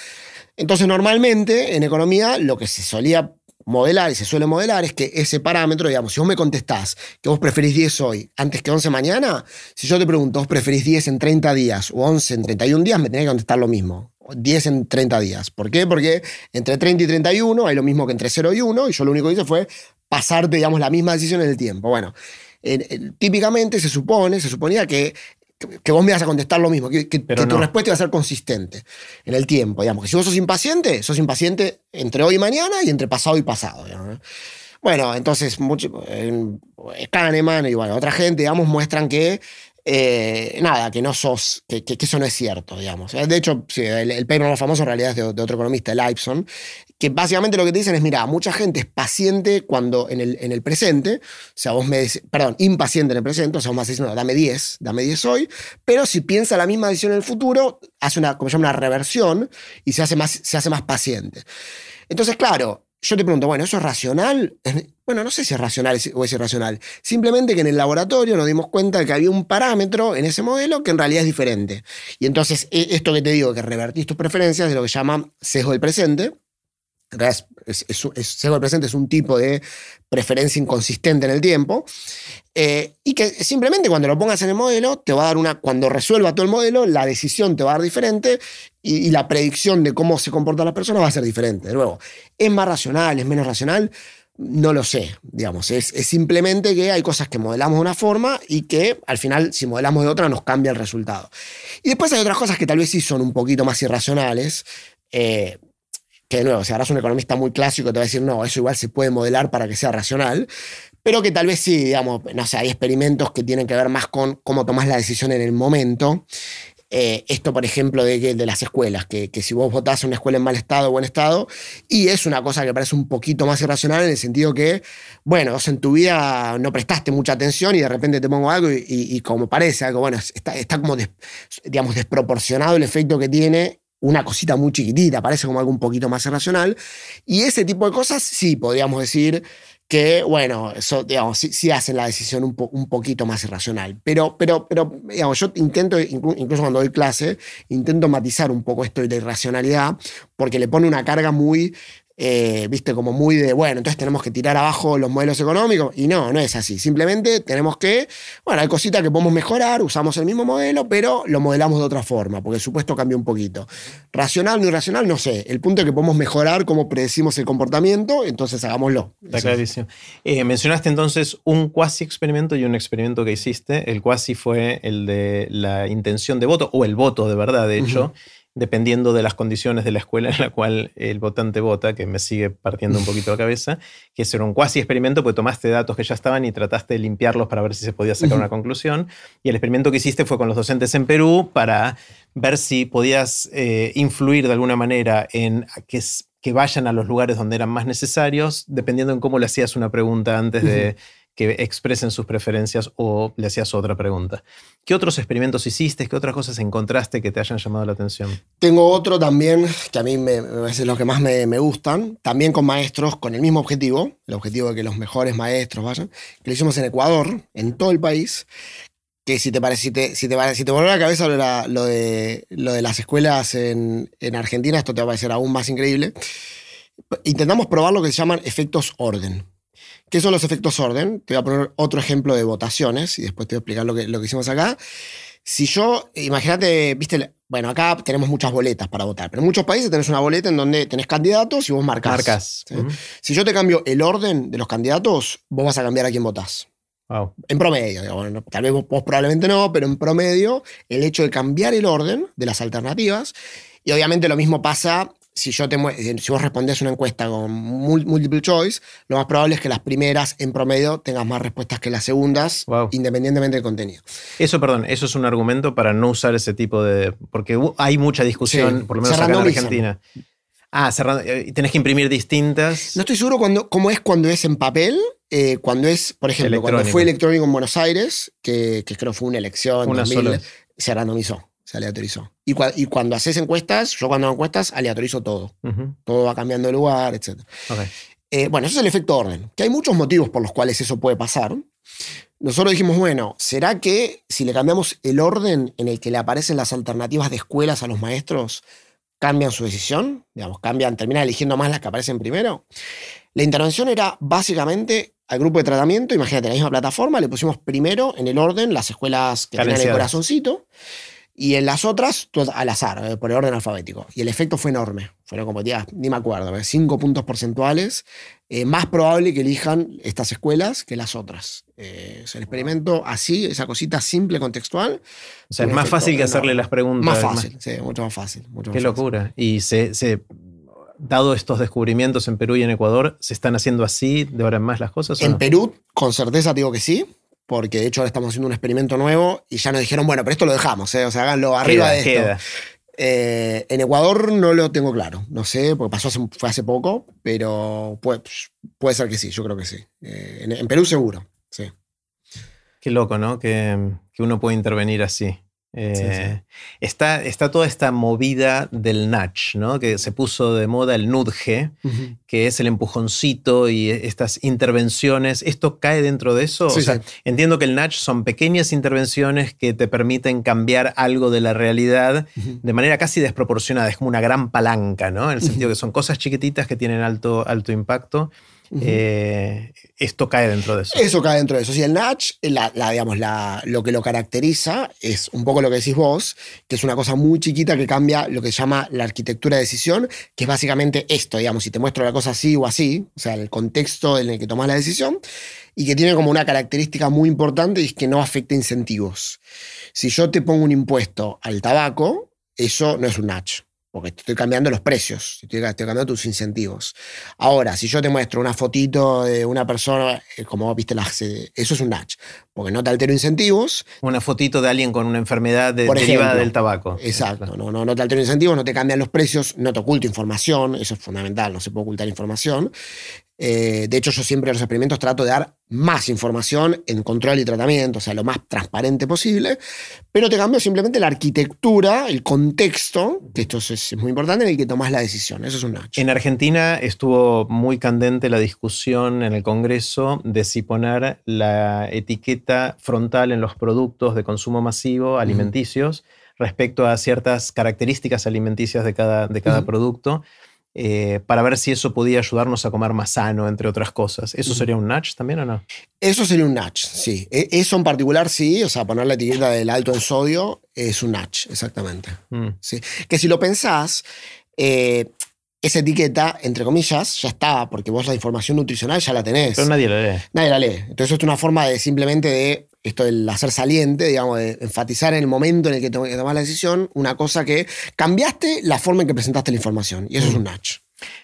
Entonces, normalmente en economía lo que se solía modelar y se suele modelar es que ese parámetro, digamos, si vos me contestás que vos preferís 10 hoy antes que 11 mañana, si yo te pregunto, vos preferís 10 en 30 días o 11 en 31 días, me tenés que contestar lo mismo. 10 en 30 días. ¿Por qué? Porque entre 30 y 31 hay lo mismo que entre 0 y 1 y yo lo único que hice fue pasarte, digamos, la misma decisión en el tiempo. Bueno, típicamente se supone, se suponía que que vos me vas a contestar lo mismo, que, tu respuesta va a ser consistente en el tiempo. Digamos, que si vos sos impaciente, sos impaciente entre hoy y mañana y entre pasado y pasado. Bueno, entonces, mucho, Kahneman y bueno, otra gente, digamos, muestran que eh, nada, que no sos, que, eso no es cierto, digamos. De hecho, el, el, paper más famoso en realidad es de, otro economista, el Ipson, que básicamente lo que te dicen es, mira, mucha gente es paciente cuando en el, en el presente, o sea, vos me decís, perdón, impaciente en el presente, o sea, vos me decís, no, dame 10, dame 10 hoy, pero si piensa la misma decisión en el futuro, hace una, como se llama, una reversión y se hace más, se hace más paciente. Entonces, claro, yo te pregunto, bueno, ¿eso es racional? [laughs] Bueno, no sé si es racional o es irracional. Simplemente que en el laboratorio nos dimos cuenta de que había un parámetro en ese modelo que en realidad es diferente. Y entonces, e, esto que te digo, que revertís tus preferencias, es lo que se llama sesgo del presente. Es, es, del presente es un tipo de preferencia inconsistente en el tiempo. Eh, y que simplemente cuando lo pongas en el modelo, te va a dar una. Cuando resuelva todo el modelo, la decisión te va a dar diferente y, la predicción de cómo se comporta la persona va a ser diferente. De nuevo, ¿es más racional, es menos racional? No lo sé, digamos. Es, simplemente que hay cosas que modelamos de una forma y que al final, si modelamos de otra, nos cambia el resultado. Y después hay otras cosas que tal vez sí son un poquito más irracionales. Eh, que de nuevo, si harás un economista muy clásico, te va a decir, no, eso igual se puede modelar para que sea racional, pero que tal vez sí, digamos, no sé, hay experimentos que tienen que ver más con cómo tomas la decisión en el momento. Eh, esto, por ejemplo, de, de las escuelas, que, si vos votás una escuela en mal estado o buen estado, y es una cosa que parece un poquito más irracional en el sentido que, bueno, vos en tu vida no prestaste mucha atención y de repente te pongo algo y, como parece algo, bueno, está, está como, digamos, desproporcionado el efecto que tiene una cosita muy chiquitita, parece como algo un poquito más irracional. Y ese tipo de cosas, sí, podríamos decir que, bueno, eso, digamos, sí, hacen la decisión un, un, poquito más irracional. Pero, pero, pero, digamos, yo intento, incluso cuando doy clase, intento matizar un poco esto de irracionalidad, porque le pone una carga muy eh, viste, como muy de, bueno, entonces tenemos que tirar abajo los modelos económicos. Y no, no es así. Simplemente tenemos que, bueno, hay cositas que podemos mejorar, usamos el mismo modelo, pero lo modelamos de otra forma, porque el supuesto cambia un poquito. Racional, no irracional, no sé. El punto es que podemos mejorar cómo predecimos el comportamiento, entonces hagámoslo. Está clarísimo. Eh, mencionaste entonces un cuasi experimento y un experimento que hiciste. El cuasi fue el de la intención de voto, o el voto de verdad, de hecho dependiendo de las condiciones de la escuela en la cual el votante vota, que me sigue partiendo un poquito la [laughs] cabeza, que eso era un cuasi experimento, porque tomaste datos que ya estaban y trataste de limpiarlos para ver si se podía sacar una conclusión. Y el experimento que hiciste fue con los docentes en Perú para ver si podías eh, influir de alguna manera en que, que vayan a los lugares donde eran más necesarios, dependiendo en cómo le hacías una pregunta antes de que expresen sus preferencias o le hacías otra pregunta. ¿Qué otros experimentos hiciste? ¿Qué otras cosas encontraste que te hayan llamado la atención? Tengo otro también, que a mí me, me los que más me, gustan, también con maestros con el mismo objetivo, el objetivo de que los mejores maestros vayan, que lo hicimos en Ecuador, en todo el país, que si te parece, si te, si te, si te voló la cabeza lo de, lo de, las escuelas en, en Argentina, esto te va a parecer aún más increíble. Intentamos probar lo que se llaman efectos orden. ¿Qué son los efectos orden? Te voy a poner otro ejemplo de votaciones y después te voy a explicar lo que, lo que hicimos acá. Si yo, imagínate, viste, bueno, acá tenemos muchas boletas para votar, pero en muchos países tenés una boleta en donde tenés candidatos y vos marcas. Marcas. Si yo te cambio el orden de los candidatos, vos vas a cambiar a quién votás. En promedio, tal vez vos, vos, probablemente no, pero en promedio, el hecho de cambiar el orden de las alternativas, y obviamente lo mismo pasa si, yo te, si vos respondés una encuesta con multiple choice, lo más probable es que las primeras en promedio tengas más respuestas que las segundas, independientemente del contenido. Eso, perdón, eso es un argumento para no usar ese tipo de... Porque hay mucha discusión, por lo menos acá en Argentina. Ah, cerrando, eh, tenés que imprimir distintas. No estoy seguro cuando, cómo es cuando es en papel, eh, cuando es, por ejemplo, cuando fue electrónico en Buenos Aires, que, que creo fue una elección, una 2000, se randomizó se aleatorizó. Y, y, cuando haces encuestas, yo cuando hago encuestas aleatorizo todo. Todo va cambiando de lugar, etc. Eh, bueno, eso es el efecto orden, que hay muchos motivos por los cuales eso puede pasar. Nosotros dijimos, bueno, ¿será que si le cambiamos el orden en el que le aparecen las alternativas de escuelas a los maestros, cambian su decisión? Digamos, cambian, terminan eligiendo más las que aparecen primero. La intervención era básicamente al grupo de tratamiento, imagínate, la misma plataforma, le pusimos primero en el orden las escuelas que tienen el corazoncito. Y en las otras, al azar, eh, por el orden alfabético. Y el efecto fue enorme. Fueron como, tía, ni me acuerdo, ¿eh? cinco puntos porcentuales. Eh, más probable que elijan estas escuelas que las otras. el experimento así, esa cosita simple, contextual. O sea, es más fácil que hacerle las preguntas. Más fácil, sí, mucho más fácil. Qué locura. Y se, se, dado estos descubrimientos en Perú y en Ecuador, ¿se están haciendo así de ahora en más las cosas? En Perú, con certeza digo que sí porque de hecho ahora estamos haciendo un experimento nuevo y ya nos dijeron, bueno, pero esto lo dejamos, ¿eh? o sea, háganlo arriba de esto. Eh, en Ecuador no lo tengo claro, no sé, porque pasó fue hace poco, pero puede, puede ser que sí, yo creo que sí. Eh, en, Perú seguro, sí. Qué loco, ¿no? Que, que uno puede intervenir así. Eh, está, está, toda esta movida del nudge, ¿no? que se puso de moda el nudge, que es el empujoncito y estas intervenciones. ¿Esto cae dentro de eso? entiendo que el nudge son pequeñas intervenciones que te permiten cambiar algo de la realidad de manera casi desproporcionada. Es como una gran palanca, ¿no? en el sentido que son cosas chiquititas que tienen alto, alto impacto. Eh, esto cae dentro de eso. Eso cae dentro de eso. Si el Natch, la, digamos, la, lo que lo caracteriza es un poco lo que decís vos, que es una cosa muy chiquita que cambia lo que se llama la arquitectura de decisión, que es básicamente esto, digamos, si te muestro la cosa así o así, o sea, el contexto en el que tomas la decisión, y que tiene como una característica muy importante y es que no afecta incentivos. Si yo te pongo un impuesto al tabaco, eso no es un Natch. Porque estoy cambiando los precios, estoy, estoy, cambiando tus incentivos. Ahora, si yo te muestro una fotito de una persona, eh, como viste, las, eh, eso es un nudge, porque no te altero incentivos. Una fotito de alguien con una enfermedad de, derivada del tabaco. Exacto, no, no, no te altero incentivos, no te cambian los precios, no te oculto información, eso es fundamental, no se puede ocultar información. Eh, de hecho, yo siempre en los experimentos trato de dar más información en control y tratamiento, o sea, lo más transparente posible, pero te cambio simplemente la arquitectura, el contexto, que esto es, muy importante, en el que tomas la decisión. Eso es un En Argentina estuvo muy candente la discusión en el Congreso de si poner la etiqueta frontal en los productos de consumo masivo alimenticios respecto a ciertas características alimenticias de cada, de cada producto. Eh, para ver si eso podía ayudarnos a comer más sano, entre otras cosas. ¿Eso sería un nudge también o no? Eso sería un nudge, sí. E, eso en particular sí, o sea, poner la etiqueta del alto en sodio es un nudge, exactamente. Mm. Sí. Que si lo pensás, eh, esa etiqueta, entre comillas, ya está, porque vos la información nutricional ya la tenés. Pero nadie la lee. Nadie la lee. Entonces, esto es una forma de simplemente de esto del hacer saliente, digamos, de enfatizar en el momento en el que tomás la decisión una cosa que cambiaste la forma en que presentaste la información. Y eso es un nudge.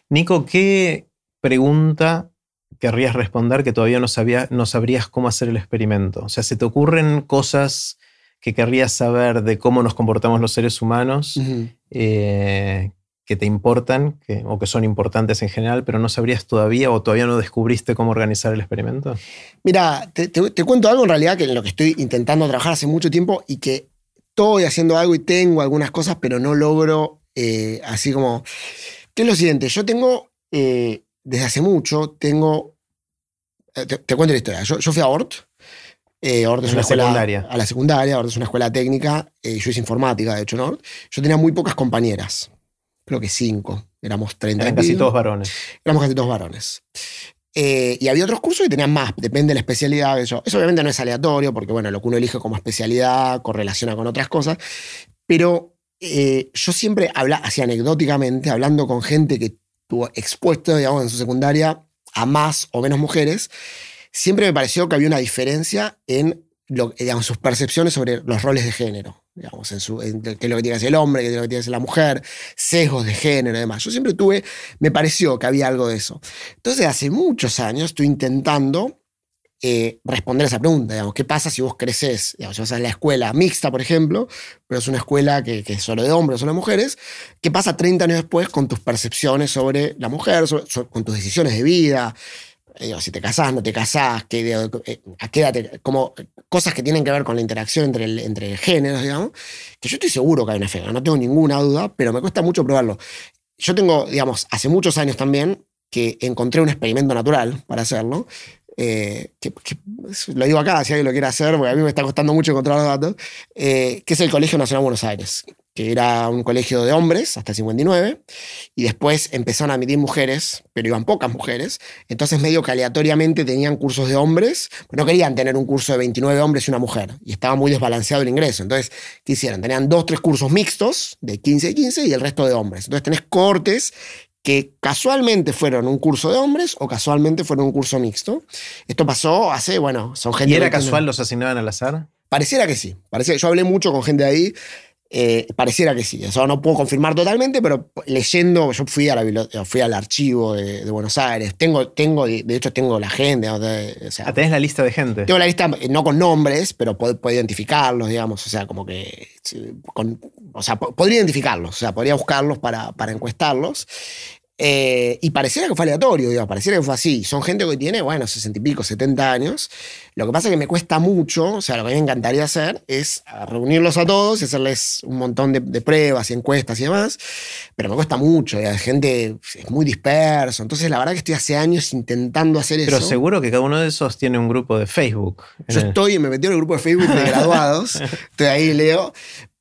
Nico, ¿qué pregunta querrías responder que todavía no, no sabrías cómo hacer el experimento? O sea, ¿se te ocurren cosas que querrías saber de cómo nos comportamos los seres humanos que te importan o que son importantes en general, pero no sabrías todavía o todavía no descubriste cómo organizar el experimento? Mira, te, cuento algo en realidad que en lo que estoy intentando trabajar hace mucho tiempo y que estoy haciendo algo y tengo algunas cosas, pero no logro eh, así como... Que es lo siguiente, yo tengo, eh, desde hace mucho, tengo... Eh, te, cuento la historia. Yo, fui a ORT, Ort es una escuela, secundaria. A la secundaria, Ort es una escuela técnica. yo hice informática, de hecho, en Ort. Yo tenía muy pocas compañeras creo que cinco, éramos 30. Eran casi todos varones. Éramos casi todos varones. Eh, y había otros cursos que tenían más, depende de la especialidad. Eso, eso obviamente no es aleatorio, porque bueno, lo que uno elige como especialidad correlaciona con otras cosas. Pero eh, yo siempre habla, así anecdóticamente, hablando con gente que tuvo expuesto, digamos, en su secundaria a más o menos mujeres, siempre me pareció que había una diferencia en lo, digamos, sus percepciones sobre los roles de género digamos, en, su, qué es lo que tiene que hacer el hombre, qué es lo que tiene que hacer la mujer, sesgos de género y demás. Yo siempre tuve, me pareció que había algo de eso. Entonces, hace muchos años estoy intentando eh, responder a esa pregunta, digamos, ¿qué pasa si vos creces, digamos, si vas a la escuela mixta, por ejemplo, pero es una escuela que, es solo de hombres o solo de mujeres, ¿qué pasa 30 años después con tus percepciones sobre la mujer, con tus decisiones de vida? Si te casás, no te casás, que, eh, como cosas que tienen que ver con la interacción entre, entre géneros, digamos, que yo estoy seguro que hay un efecto, no tengo ninguna duda, pero me cuesta mucho probarlo. Yo tengo, digamos, hace muchos años también que encontré un experimento natural para hacerlo, eh, lo digo acá si alguien lo quiere hacer, porque a mí me está costando mucho encontrar los datos, eh, que es el Colegio Nacional de Buenos Aires, que era un colegio de hombres hasta el 59, y después empezaron a admitir mujeres, pero iban pocas mujeres, entonces medio que aleatoriamente tenían cursos de hombres, pero no querían tener un curso de 29 hombres y una mujer, y estaba muy desbalanceado el ingreso. Entonces, ¿qué hicieron? Tenían dos, tres cursos mixtos, de 15 y 15, y el resto de hombres. Entonces tenés cortes que casualmente fueron un curso de hombres o casualmente fueron un curso mixto. Esto pasó hace, bueno, son gente... ¿Y era casual los asignaban al azar? Pareciera que sí. Pareciera, yo hablé mucho con gente de ahí eh, pareciera que sí, eso no puedo confirmar totalmente, pero leyendo, yo fui, a la fui al archivo de, Buenos Aires, tengo, tengo, de hecho tengo la agenda. O sea, ah, ¿Tenés la lista de gente? Tengo la lista, no con nombres, pero puedo, identificarlos, digamos, o sea, como que, o sea, podría identificarlos, o sea, podría buscarlos para, para encuestarlos. Eh, y pareciera que fue aleatorio, digamos, pareciera que fue así. Son gente que tiene, bueno, 60 y pico, 70 años. Lo que pasa es que me cuesta mucho, o sea, lo que a mí me encantaría hacer es reunirlos a todos y hacerles un montón de, pruebas y encuestas y demás, pero me cuesta mucho, la gente es muy disperso. Entonces, la verdad que estoy hace años intentando hacer eso. Pero seguro que cada uno de esos tiene un grupo de Facebook. Yo estoy y me metí en el grupo de Facebook de graduados, [laughs] estoy ahí, leo,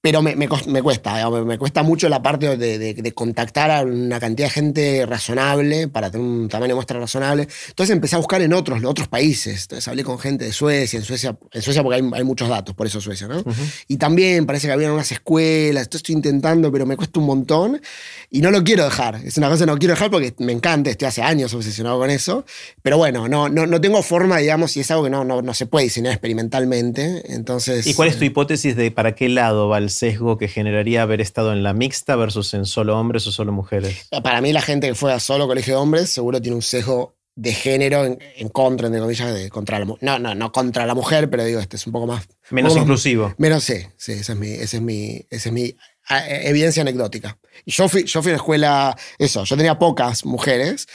pero me, me, cuesta, me, cuesta mucho la parte de, contactar a una cantidad de gente razonable para tener un tamaño de muestra razonable. Entonces empecé a buscar en otros, otros países. Entonces hablé con gente de Suecia, en Suecia, en Suecia porque hay, muchos datos, por eso Suecia, ¿no? Y también parece que había unas escuelas, esto estoy intentando, pero me cuesta un montón y no lo quiero dejar. Es una cosa que no quiero dejar porque me encanta, estoy hace años obsesionado con eso. Pero bueno, no, no, no tengo forma, digamos, y es algo que no, no, no se puede diseñar experimentalmente. Entonces. ¿Y cuál es tu hipótesis de para qué lado va el sesgo que generaría haber estado en la mixta versus en solo hombres o solo mujeres? Para mí la gente que fue a solo colegio de hombres seguro tiene un sesgo de género en, contra, entre comillas, de contra la No, no, no contra la mujer, pero digo, este es un poco más... Menos inclusivo. menos, sí, sí, esa es mi, ese es mi, ese es mi evidencia anecdótica. Y yo fui, yo fui a una escuela, eso, yo tenía pocas mujeres.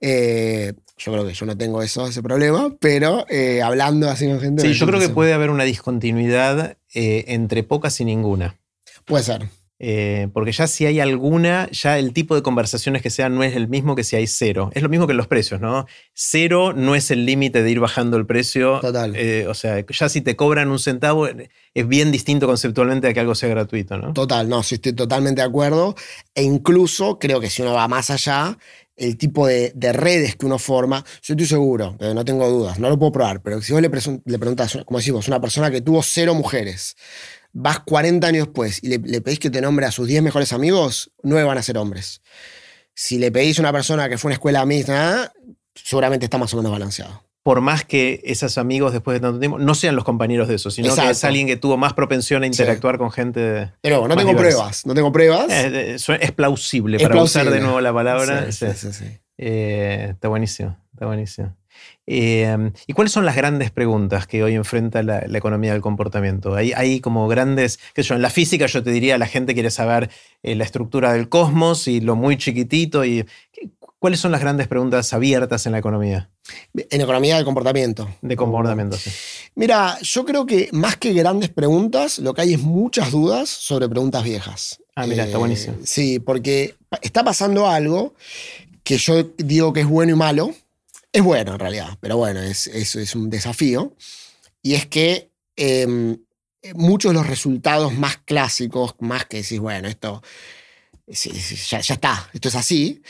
Eh, yo creo que yo no tengo eso, ese problema, pero eh, hablando así con gente. Sí, yo creo que puede haber una discontinuidad eh, entre pocas y ninguna. Puede ser. Eh, porque ya si hay alguna, ya el tipo de conversaciones que sean no es el mismo que si hay cero. Es lo mismo que los precios, ¿no? Cero no es el límite de ir bajando el precio. Total. o sea, ya si te cobran un centavo, es bien distinto conceptualmente a que algo sea gratuito, ¿no? Total, no, sí estoy totalmente de acuerdo. E incluso creo que si uno va más allá, el tipo de, redes que uno forma, yo estoy seguro, no tengo dudas, no lo puedo probar, pero si vos le, le preguntas, como decimos, una persona que tuvo cero mujeres, vas 40 años después y le, pedís que te nombre a sus 10 mejores amigos, nueve van a ser hombres. Si le pedís a una persona que fue a una escuela mixta, seguramente está más o menos balanceado por más que esos amigos después de tanto tiempo no sean los compañeros de eso, sino que es alguien que tuvo más propensión a interactuar con gente. Pero no tengo pruebas, no tengo pruebas. Eh, es, plausible, para usar de nuevo la palabra. Sí, sí, eh, está buenísimo, está buenísimo. Eh, ¿Y cuáles son las grandes preguntas que hoy enfrenta la, economía del comportamiento? Hay, hay como grandes, que yo, en la física yo te diría, la gente quiere saber la estructura del cosmos y lo muy chiquitito. Y, ¿Cuáles son las grandes preguntas abiertas en la economía? En economía del comportamiento. De comportamiento, sí. Mira, yo creo que más que grandes preguntas, lo que hay es muchas dudas sobre preguntas viejas. Ah, mira, está buenísimo. Eh, sí, porque está pasando algo que yo digo que es bueno y malo. Es bueno en realidad, pero bueno, es, es, un desafío. Y es que em, muchos de los resultados más clásicos, más que decís, bueno, esto ya, ya está, esto es así,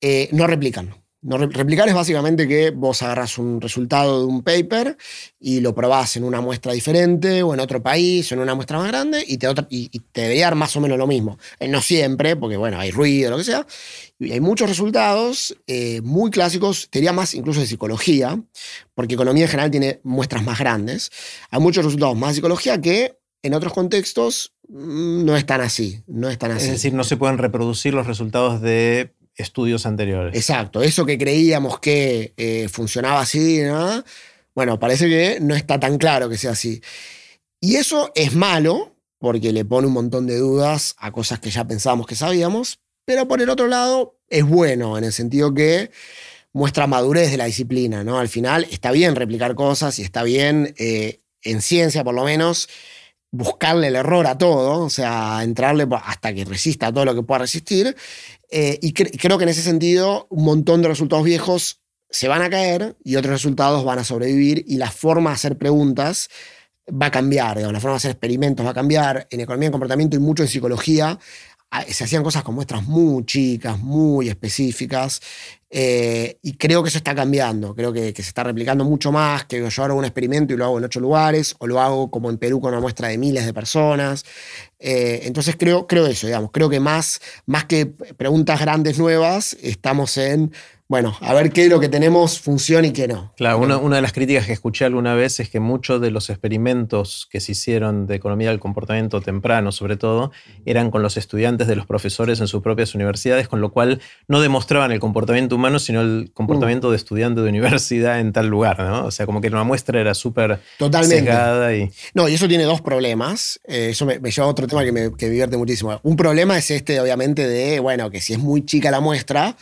eh, no replican. No, replicar es básicamente que vos agarras un resultado de un paper y lo probás en una muestra diferente o en otro país o en una muestra más grande y te, y, te debería dar más o menos lo mismo. Eh, no siempre, porque bueno, hay ruido, lo que sea. Y hay muchos resultados eh, muy clásicos, te diría más incluso de psicología, porque economía en general tiene muestras más grandes. Hay muchos resultados más de psicología que en otros contextos mm, no están así. No están así. Es decir, no se pueden reproducir los resultados de estudios anteriores. Exacto, eso que creíamos que eh, funcionaba así, ¿no? bueno, parece que no está tan claro que sea así. Y eso es malo, porque le pone un montón de dudas a cosas que ya pensábamos que sabíamos, pero por el otro lado es bueno, en el sentido que muestra madurez de la disciplina, ¿no? Al final está bien replicar cosas y está bien, eh, en ciencia por lo menos, buscarle el error a todo, o sea, entrarle hasta que resista todo lo que pueda resistir. Eh, y creo que en ese sentido un montón de resultados viejos se van a caer y otros resultados van a sobrevivir y la forma de hacer preguntas va a cambiar, la forma de hacer experimentos va a cambiar. En economía de comportamiento y mucho en psicología se hacían cosas con muestras muy chicas, muy específicas, eh, y creo que eso está cambiando, creo que, se está replicando mucho más, que yo hago un experimento y lo hago en ocho lugares, o lo hago como en Perú con una muestra de miles de personas. Eh, entonces creo, creo eso, digamos, creo que más, más que preguntas grandes nuevas, estamos en bueno, a ver qué es lo que tenemos funciona y qué no. Claro, una, de las críticas que escuché alguna vez es que muchos de los experimentos que se hicieron de economía del comportamiento temprano, sobre todo, eran con los estudiantes de los profesores en sus propias universidades, con lo cual no demostraban el comportamiento humano, sino el comportamiento de estudiante de universidad en tal lugar, ¿no? O sea, como que la muestra era súper sesgada y... No, y eso tiene dos problemas. Eh, eso me, lleva a otro tema que me que divierte muchísimo. Un problema es este, obviamente, de, bueno, que si es muy chica la muestra,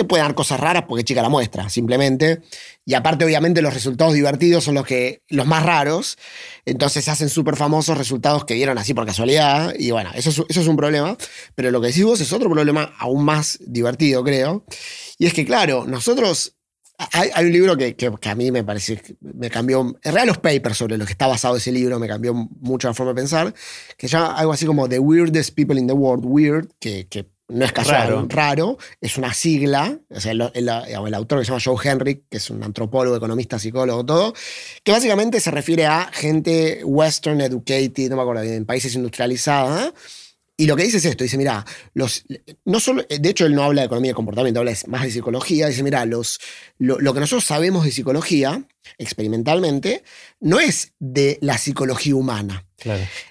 te puede dar cosas raras porque chica la muestra, simplemente. Y aparte, obviamente, los resultados divertidos son los, que, los más raros. Entonces hacen súper famosos resultados que dieron así por casualidad. Y bueno, eso es, eso es un problema. Pero lo que decís vos es otro problema aún más divertido, creo. Y es que, claro, nosotros hay, un libro que, que, a mí me parece, me cambió, en realidad los papers sobre los que está basado ese libro me cambió mucho la forma de pensar, que llama algo así como The Weirdest People in the World, Weird, que, que no es casual, raro. es una sigla, o sea, el, el, autor que se llama Joe Henry, que es un antropólogo, economista, psicólogo, todo, que básicamente se refiere a gente western educated, no me acuerdo bien, en países industrializados, y lo que dice es esto, dice, mira, los, no solo, de hecho él no habla de economía de comportamiento, habla más de psicología, dice, mira, los, lo, que nosotros sabemos de psicología, experimentalmente, no es de la psicología humana,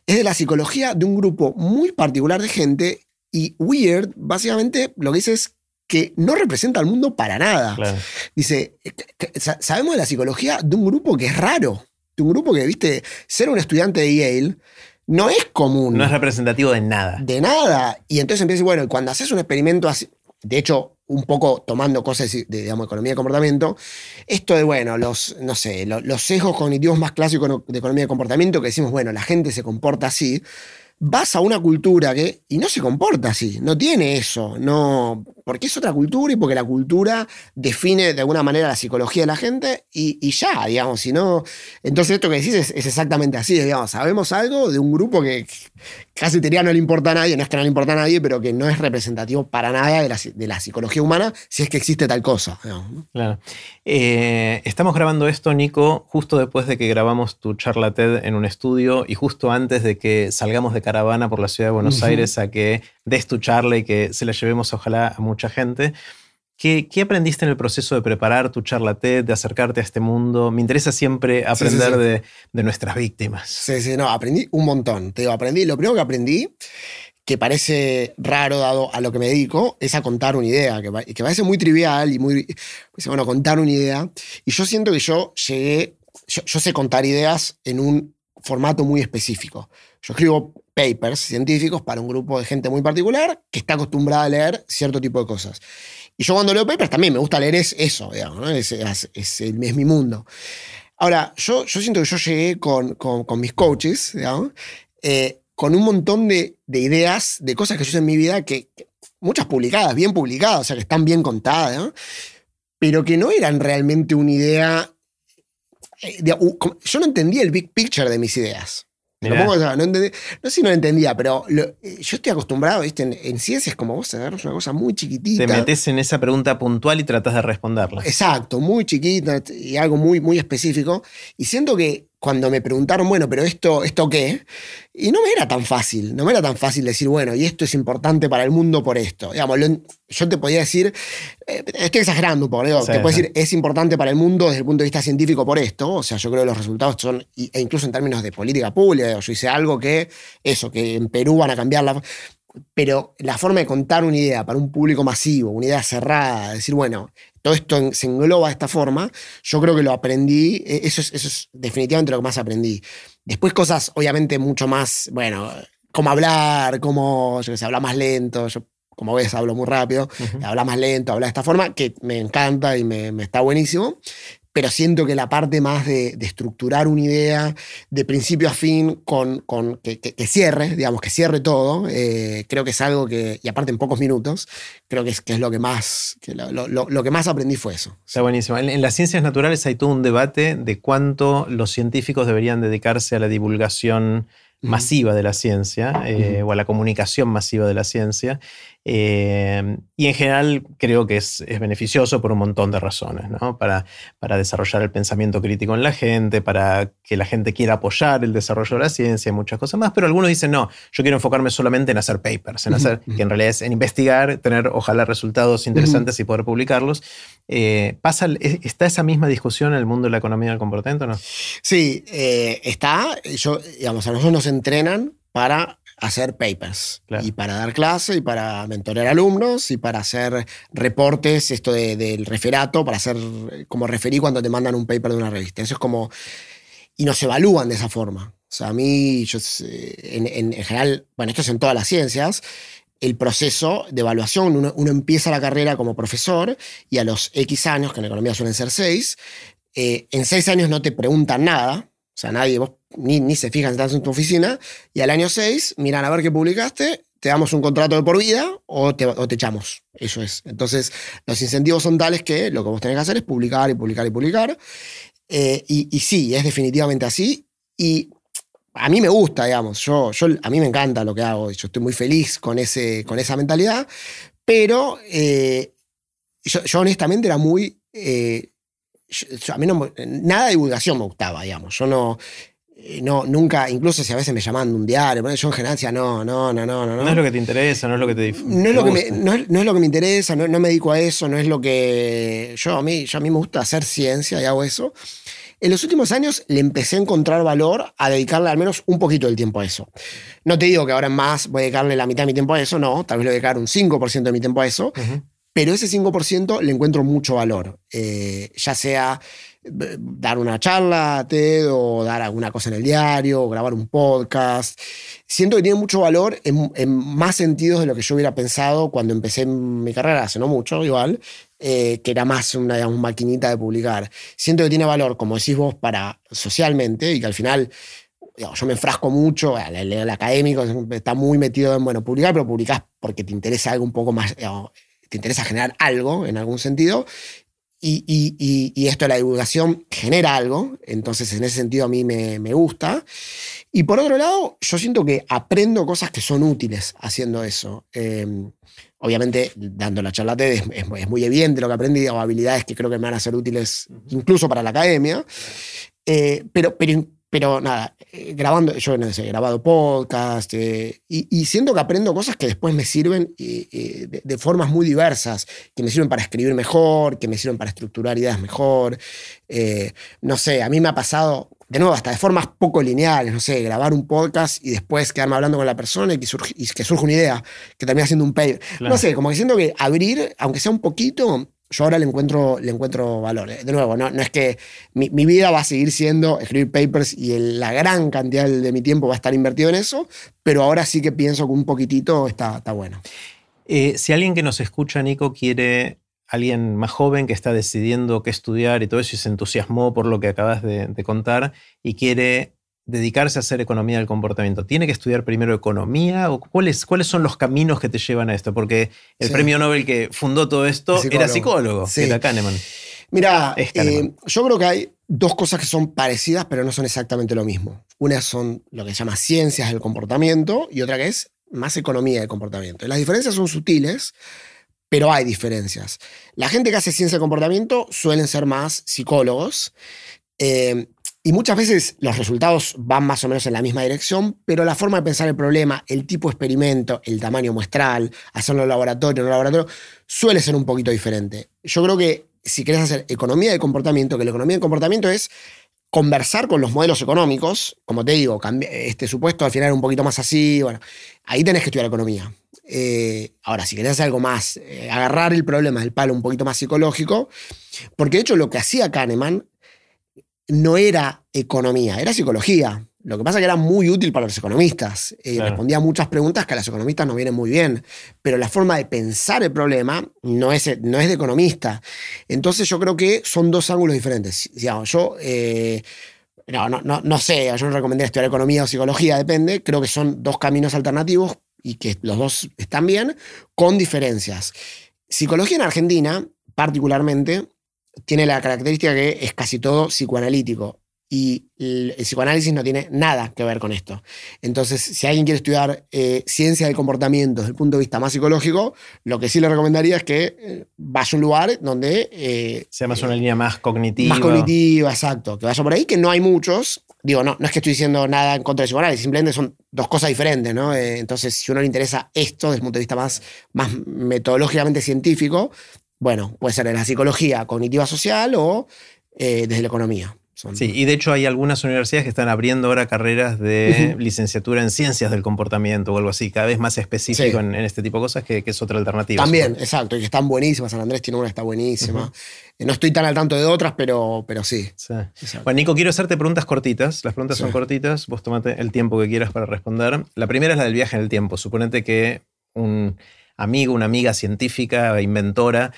es de la psicología de un grupo muy particular de gente y Weird, básicamente, lo que dice es que no representa al mundo para nada. Dice, sabemos de la psicología de un grupo que es raro, de un grupo que, viste, ser un estudiante de Yale no es común. No es representativo de nada. De nada. Y entonces empieza, bueno, cuando haces un experimento así, de hecho, un poco tomando cosas de, digamos, economía de comportamiento, esto de, bueno, los, no sé, los, sesgos cognitivos más clásicos de economía de comportamiento, que decimos, bueno, la gente se comporta así, vas a una cultura que, y no se comporta así, no tiene eso, no, porque es otra cultura y porque la cultura define de alguna manera la psicología de la gente y, ya, digamos, si no, entonces esto que decís es, exactamente así, digamos, sabemos algo de un grupo que casi diría no le importa a nadie, no es que no le importa a nadie, pero que no es representativo para nada de la, psicología humana si es que existe tal cosa. Claro. Eh, estamos grabando esto, Nico, justo después de que grabamos tu charla TED en un estudio y justo antes de que salgamos de caravana por la ciudad de Buenos Aires a que des tu charla y que se la llevemos ojalá a mucha gente. ¿Qué, aprendiste en el proceso de preparar tu charla TED, de acercarte a este mundo? Me interesa siempre aprender De, nuestras víctimas. Sí, sí, no, aprendí un montón. Te digo, aprendí, lo primero que aprendí, que parece raro dado a lo que me dedico, es a contar una idea, que, que parece muy trivial y muy, pues, bueno, contar una idea. Y yo siento que yo llegué, yo sé contar ideas en un formato muy específico. Yo escribo papers científicos para un grupo de gente muy particular que está acostumbrada a leer cierto tipo de cosas. Y yo cuando leo papers también me gusta leer es eso, digamos, es, es, mi mundo. Ahora, yo, yo siento que yo llegué con, con, mis coaches, digamos, eh, con un montón de, de, ideas, de cosas que yo hice en mi vida, que, muchas publicadas, bien publicadas, o sea, que están bien contadas, pero que no eran realmente una idea... Eh, yo no entendía el big picture de mis ideas no, sé si no lo entendía, pero yo estoy acostumbrado, ¿viste? En, ciencias como vos agarras una cosa muy chiquitita. Te metes en esa pregunta puntual y tratas de responderla. Exacto, muy chiquita y algo muy, muy específico. Y siento que cuando me preguntaron, bueno, pero esto, ¿esto qué? Y no me era tan fácil, no me era tan fácil decir, bueno, y esto es importante para el mundo por esto. Digamos, yo te podía decir, eh, estoy exagerando un poco, te puedo decir, es importante para el mundo desde el punto de vista científico por esto. O sea, yo creo que los resultados son, e incluso en términos de política pública, yo hice algo que, eso, que en Perú van a cambiar la pero la forma de contar una idea para un público masivo, una idea cerrada, decir, bueno, todo esto se engloba de esta forma, yo creo que lo aprendí, e, eso es, eso es definitivamente lo que más aprendí. Después cosas obviamente mucho más, bueno, cómo hablar, cómo, yo que sé, hablar más lento, yo como ves hablo muy rápido, hablar más lento, hablar de esta forma, que me encanta y me, me está buenísimo pero siento que la parte más de, estructurar una idea de principio a fin con, con que, cierre, digamos, que cierre todo, eh, creo que es algo que, y aparte en pocos minutos, creo que es, que es lo que más, lo, que más aprendí fue eso. Está buenísimo. En, las ciencias naturales hay todo un debate de cuánto los científicos deberían dedicarse a la divulgación masiva de la ciencia eh, o a la comunicación masiva de la ciencia. Eh, y en general creo que es, beneficioso por un montón de razones, ¿no? para, para desarrollar el pensamiento crítico en la gente, para que la gente quiera apoyar el desarrollo de la ciencia y muchas cosas más, pero algunos dicen, no, yo quiero enfocarme solamente en hacer papers, en hacer, que en realidad es en investigar, tener ojalá resultados interesantes y poder publicarlos. Eh, pasa, ¿Está esa misma discusión en el mundo de la economía del comportamiento no? Sí, eh, está. Yo, digamos, a nosotros nos entrenan para hacer papers y para dar clase y para mentorear alumnos y para hacer reportes, esto del referato, para hacer como referí cuando te mandan un paper de una revista. Eso es como... Y nos evalúan de esa forma. O sea, a mí, yo, en, en, general, bueno, esto es en todas las ciencias, el proceso de evaluación, uno, empieza la carrera como profesor y a los X años, que en economía suelen ser seis, eh, en seis años no te preguntan nada, o sea, nadie, vos ni, ni se fijan si estás en tu oficina, y al año 6 miran a ver qué publicaste, te damos un contrato de por vida o te, o te, echamos. Eso es. Entonces, los incentivos son tales que lo que vos tenés que hacer es publicar y publicar y publicar. Eh, y, sí, es definitivamente así. Y a mí me gusta, digamos. Yo, yo, a mí me encanta lo que hago. Yo estoy muy feliz con, ese, con esa mentalidad. Pero eh, yo, honestamente era muy... Eh, a mí no, nada de divulgación me gustaba, digamos. Yo no, no, nunca, incluso si a veces me llaman de un diario, yo en general decía, no, no, no, no, no. No es lo que te interesa, no es lo que te No es lo, que me, no, es, lo que me interesa, no, me dedico a eso, no es lo que. Yo a, mí, yo a mí me gusta hacer ciencia y hago eso. En los últimos años le empecé a encontrar valor a dedicarle al menos un poquito del tiempo a eso. No te digo que ahora en más voy a dedicarle la mitad de mi tiempo a eso, no, tal vez le voy a dedicar un 5% de mi tiempo a eso, pero ese 5% le encuentro mucho valor, eh, ya sea dar una charla TED o dar alguna cosa en el diario o grabar un podcast. Siento que tiene mucho valor en, más sentidos de lo que yo hubiera pensado cuando empecé mi carrera, hace no mucho igual, eh, que era más una maquinita de publicar. Siento que tiene valor, como decís vos, para socialmente y que al final yo me enfrasco mucho, el, académico está muy metido en, bueno, publicar, pero publicás porque te interesa algo un poco más, te interesa generar algo en algún sentido, y, esto de la divulgación genera algo, entonces en ese sentido a mí me, gusta. Y por otro lado, yo siento que aprendo cosas que son útiles haciendo eso. Em, obviamente, dando la charla TED es, muy evidente lo que aprendí, o habilidades que creo que me van a ser útiles incluso para la academia. Eh, pero, pero pero nada, eh, grabando, yo no sé, he grabado podcast eh, y, siento que aprendo cosas que después me sirven eh, de, formas muy diversas, que me sirven para escribir mejor, que me sirven para estructurar ideas mejor. no sé, a mí me ha pasado, de nuevo, hasta de formas poco lineales, no sé, grabar un podcast y después quedarme hablando con la persona y que, surge, y que surge una idea, que termina siendo un paper. No sé, como que siento que abrir, aunque sea un poquito, yo ahora le encuentro, le encuentro valor. De nuevo, no, no es que mi, vida va a seguir siendo escribir papers y la gran cantidad de mi tiempo va a estar invertido en eso, pero ahora sí que pienso que un poquitito está, está bueno. Eh, si alguien que nos escucha, Nico, quiere, alguien más joven que está decidiendo qué estudiar y todo eso y se entusiasmó por lo que acabas de contar y quiere dedicarse a hacer economía del comportamiento? ¿Tiene que estudiar primero economía? ¿O cuáles, cuáles son los caminos que te llevan a esto? Porque el premio Nobel que fundó todo esto era psicólogo, era Kahneman. Mira, eh, yo creo que hay dos cosas que son parecidas, pero no son exactamente lo mismo. Una son lo que se llama ciencias del comportamiento y otra que es más economía del comportamiento. Las diferencias son sutiles, pero hay diferencias. La gente que hace ciencia del comportamiento suelen ser más psicólogos. Eh, y muchas veces los resultados van más o menos en la misma dirección, pero la forma de pensar el problema, el tipo de experimento, el tamaño muestral, hacerlo en laboratorio, un laboratorio, suele ser un poquito diferente. Yo creo que si querés hacer economía de comportamiento, que la economía de comportamiento es conversar con los modelos económicos, como te digo, este supuesto al final era un poquito más así, bueno, ahí tenés que estudiar economía. Eh, ahora, si querés hacer algo más, eh, agarrar el problema del palo un poquito más psicológico, porque de hecho lo que hacía Kahneman no era economía, era psicología. Lo que pasa es que era muy útil para los economistas y respondía a muchas preguntas que a los economistas nos vienen muy bien, pero la forma de pensar el problema no es, no es de economista. Entonces yo creo que son dos ángulos diferentes. yo eh, no, no, no, sé, yo no recomendaría estudiar economía o psicología, depende, creo que son dos caminos alternativos y que los dos están bien, con diferencias. Psicología en Argentina, particularmente, tiene la característica que es casi todo psicoanalítico. Y el, psicoanálisis no tiene nada que ver con esto. Entonces, si alguien quiere estudiar eh, ciencia del comportamiento desde el punto de vista más psicológico, lo que sí le recomendaría es que eh, vaya a un lugar donde... Eh, sea más una línea más cognitiva. Más cognitiva, exacto. Que vaya por ahí, que no hay muchos. Digo, no, no es que estoy diciendo nada en contra del psicoanálisis, simplemente son dos cosas diferentes, ¿no? entonces, si a uno le interesa esto desde el punto de vista más, más metodológicamente científico, bueno, puede ser en la psicología cognitiva social o eh, desde la economía. sí, y de hecho hay algunas universidades que están abriendo ahora carreras de licenciatura en ciencias del comportamiento o algo así, cada vez más específico en, este tipo de cosas, que, es otra alternativa. También, exacto, y que están buenísimas. San Andrés tiene una que está buenísima. Eh, no estoy tan al tanto de otras, pero, pero sí. Bueno, Nico, quiero hacerte preguntas cortitas. Las preguntas son cortitas, vos tomate el tiempo que quieras para responder. La primera es la del viaje en el tiempo. Suponete que un amigo, una amiga científica, inventora,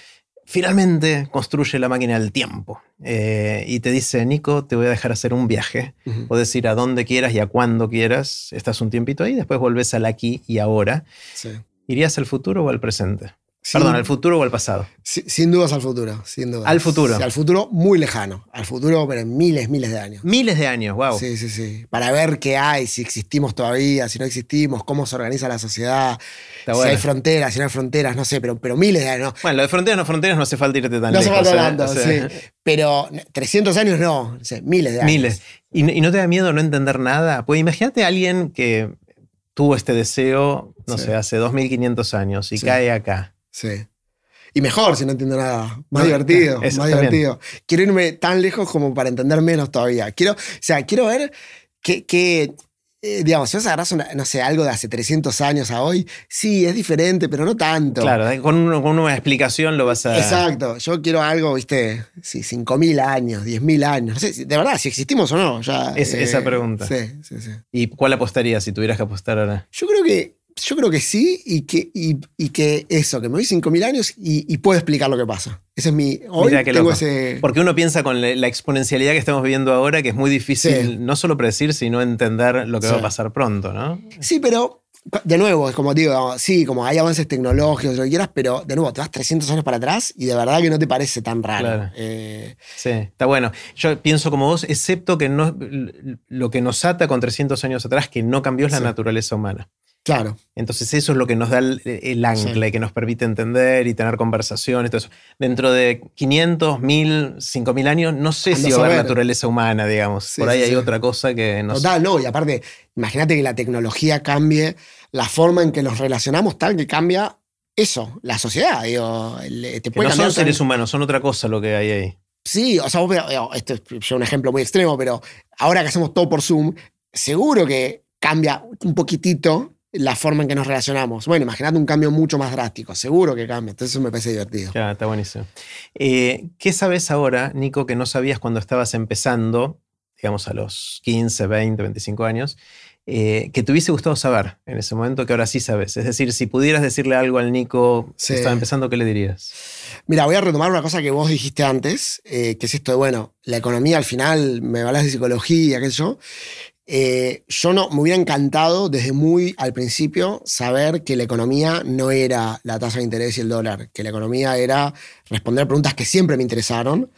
finalmente construye la máquina del tiempo eh, y te dice, Nico, te voy a dejar hacer un viaje. Puedes ir a donde quieras y a cuando quieras. Estás un tiempito ahí, después volvés al aquí y ahora. ¿Irías al futuro o al presente? Perdón, ¿al futuro o al pasado? sin dudas al futuro, sin dudas. Al futuro. al futuro muy lejano. Al futuro, pero en miles, miles de años. Miles de años, wow. Sí, sí, sí. Para ver qué hay, si existimos todavía, si no existimos, cómo se organiza la sociedad, si hay fronteras, si no hay fronteras, no sé, pero, pero miles de años. Bueno, lo de fronteras, no fronteras, no hace falta irte tan no lejos. No hace falta tanto, sí. [laughs] Pero 300 años no, miles de años. Miles. ¿Y, no te da miedo no entender nada? Pues imagínate a alguien que tuvo este deseo, no sé, hace 2500 años y cae acá. Sí. Y mejor si no entiendo nada. Más divertido. [laughs] más divertido. Quiero irme tan lejos como para entender menos todavía. Quiero, o sea, quiero ver que, eh, digamos, si vas a agarrar, no sé, algo de hace 300 años a hoy, sí, es diferente, pero no tanto. Claro, con, una explicación lo vas a... Exacto, yo quiero algo, viste, sí, 5.000 años, 10.000 años, no sé, de verdad, si existimos o no. Ya, es, esa eh, pregunta. Sí, sí, sí. ¿Y cuál apostarías si tuvieras que apostar ahora? Yo creo que yo creo que sí y que, y, que eso, que me voy 5.000 años y, puedo explicar lo que pasa. Ese es mi... Hoy tengo ese... Porque uno piensa con la exponencialidad que estamos viviendo ahora que es muy difícil no solo predecir, sino entender lo que va a pasar pronto, ¿no? Sí, pero de nuevo, es como digo, sí, como hay avances tecnológicos, lo que quieras, pero de nuevo, te vas 300 años para atrás y de verdad que no te parece tan raro. Eh, sí, está bueno. Yo pienso como vos, excepto que no, lo que nos ata con 300 años atrás, que no cambió es la naturaleza humana. Claro. Entonces eso es lo que nos da el, ancla y que nos permite entender y tener conversaciones. Todo eso. Dentro de 500, 1000, 5000 años, no sé si va a haber naturaleza humana, digamos. Por ahí hay otra cosa que nos... Total, no. Y aparte, imagínate que la tecnología cambie la forma en que nos relacionamos tal que cambia eso, la sociedad. Digo, te puede no son seres humanos, son otra cosa lo que hay ahí. Sí, o sea, vos, esto es un ejemplo muy extremo, pero ahora que hacemos todo por Zoom, seguro que cambia un poquitito la forma en que nos relacionamos. Bueno, imagínate un cambio mucho más drástico, seguro que cambia, entonces eso me parece divertido. Ya, está buenísimo. Eh, ¿Qué sabes ahora, Nico, que no sabías cuando estabas empezando, digamos a los 15, 20, 25 años, eh, que te hubiese gustado saber en ese momento que ahora sí sabes? Es decir, si pudieras decirle algo al Nico que estaba empezando, ¿qué le dirías? Mira, voy a retomar una cosa que vos dijiste antes, eh, que es esto de, bueno, la economía al final, me hablas de psicología, qué sé yo, eh, yo no, me hubiera encantado desde muy al principio saber que la economía no era la tasa de interés y el dólar, que la economía era responder preguntas que siempre me interesaron,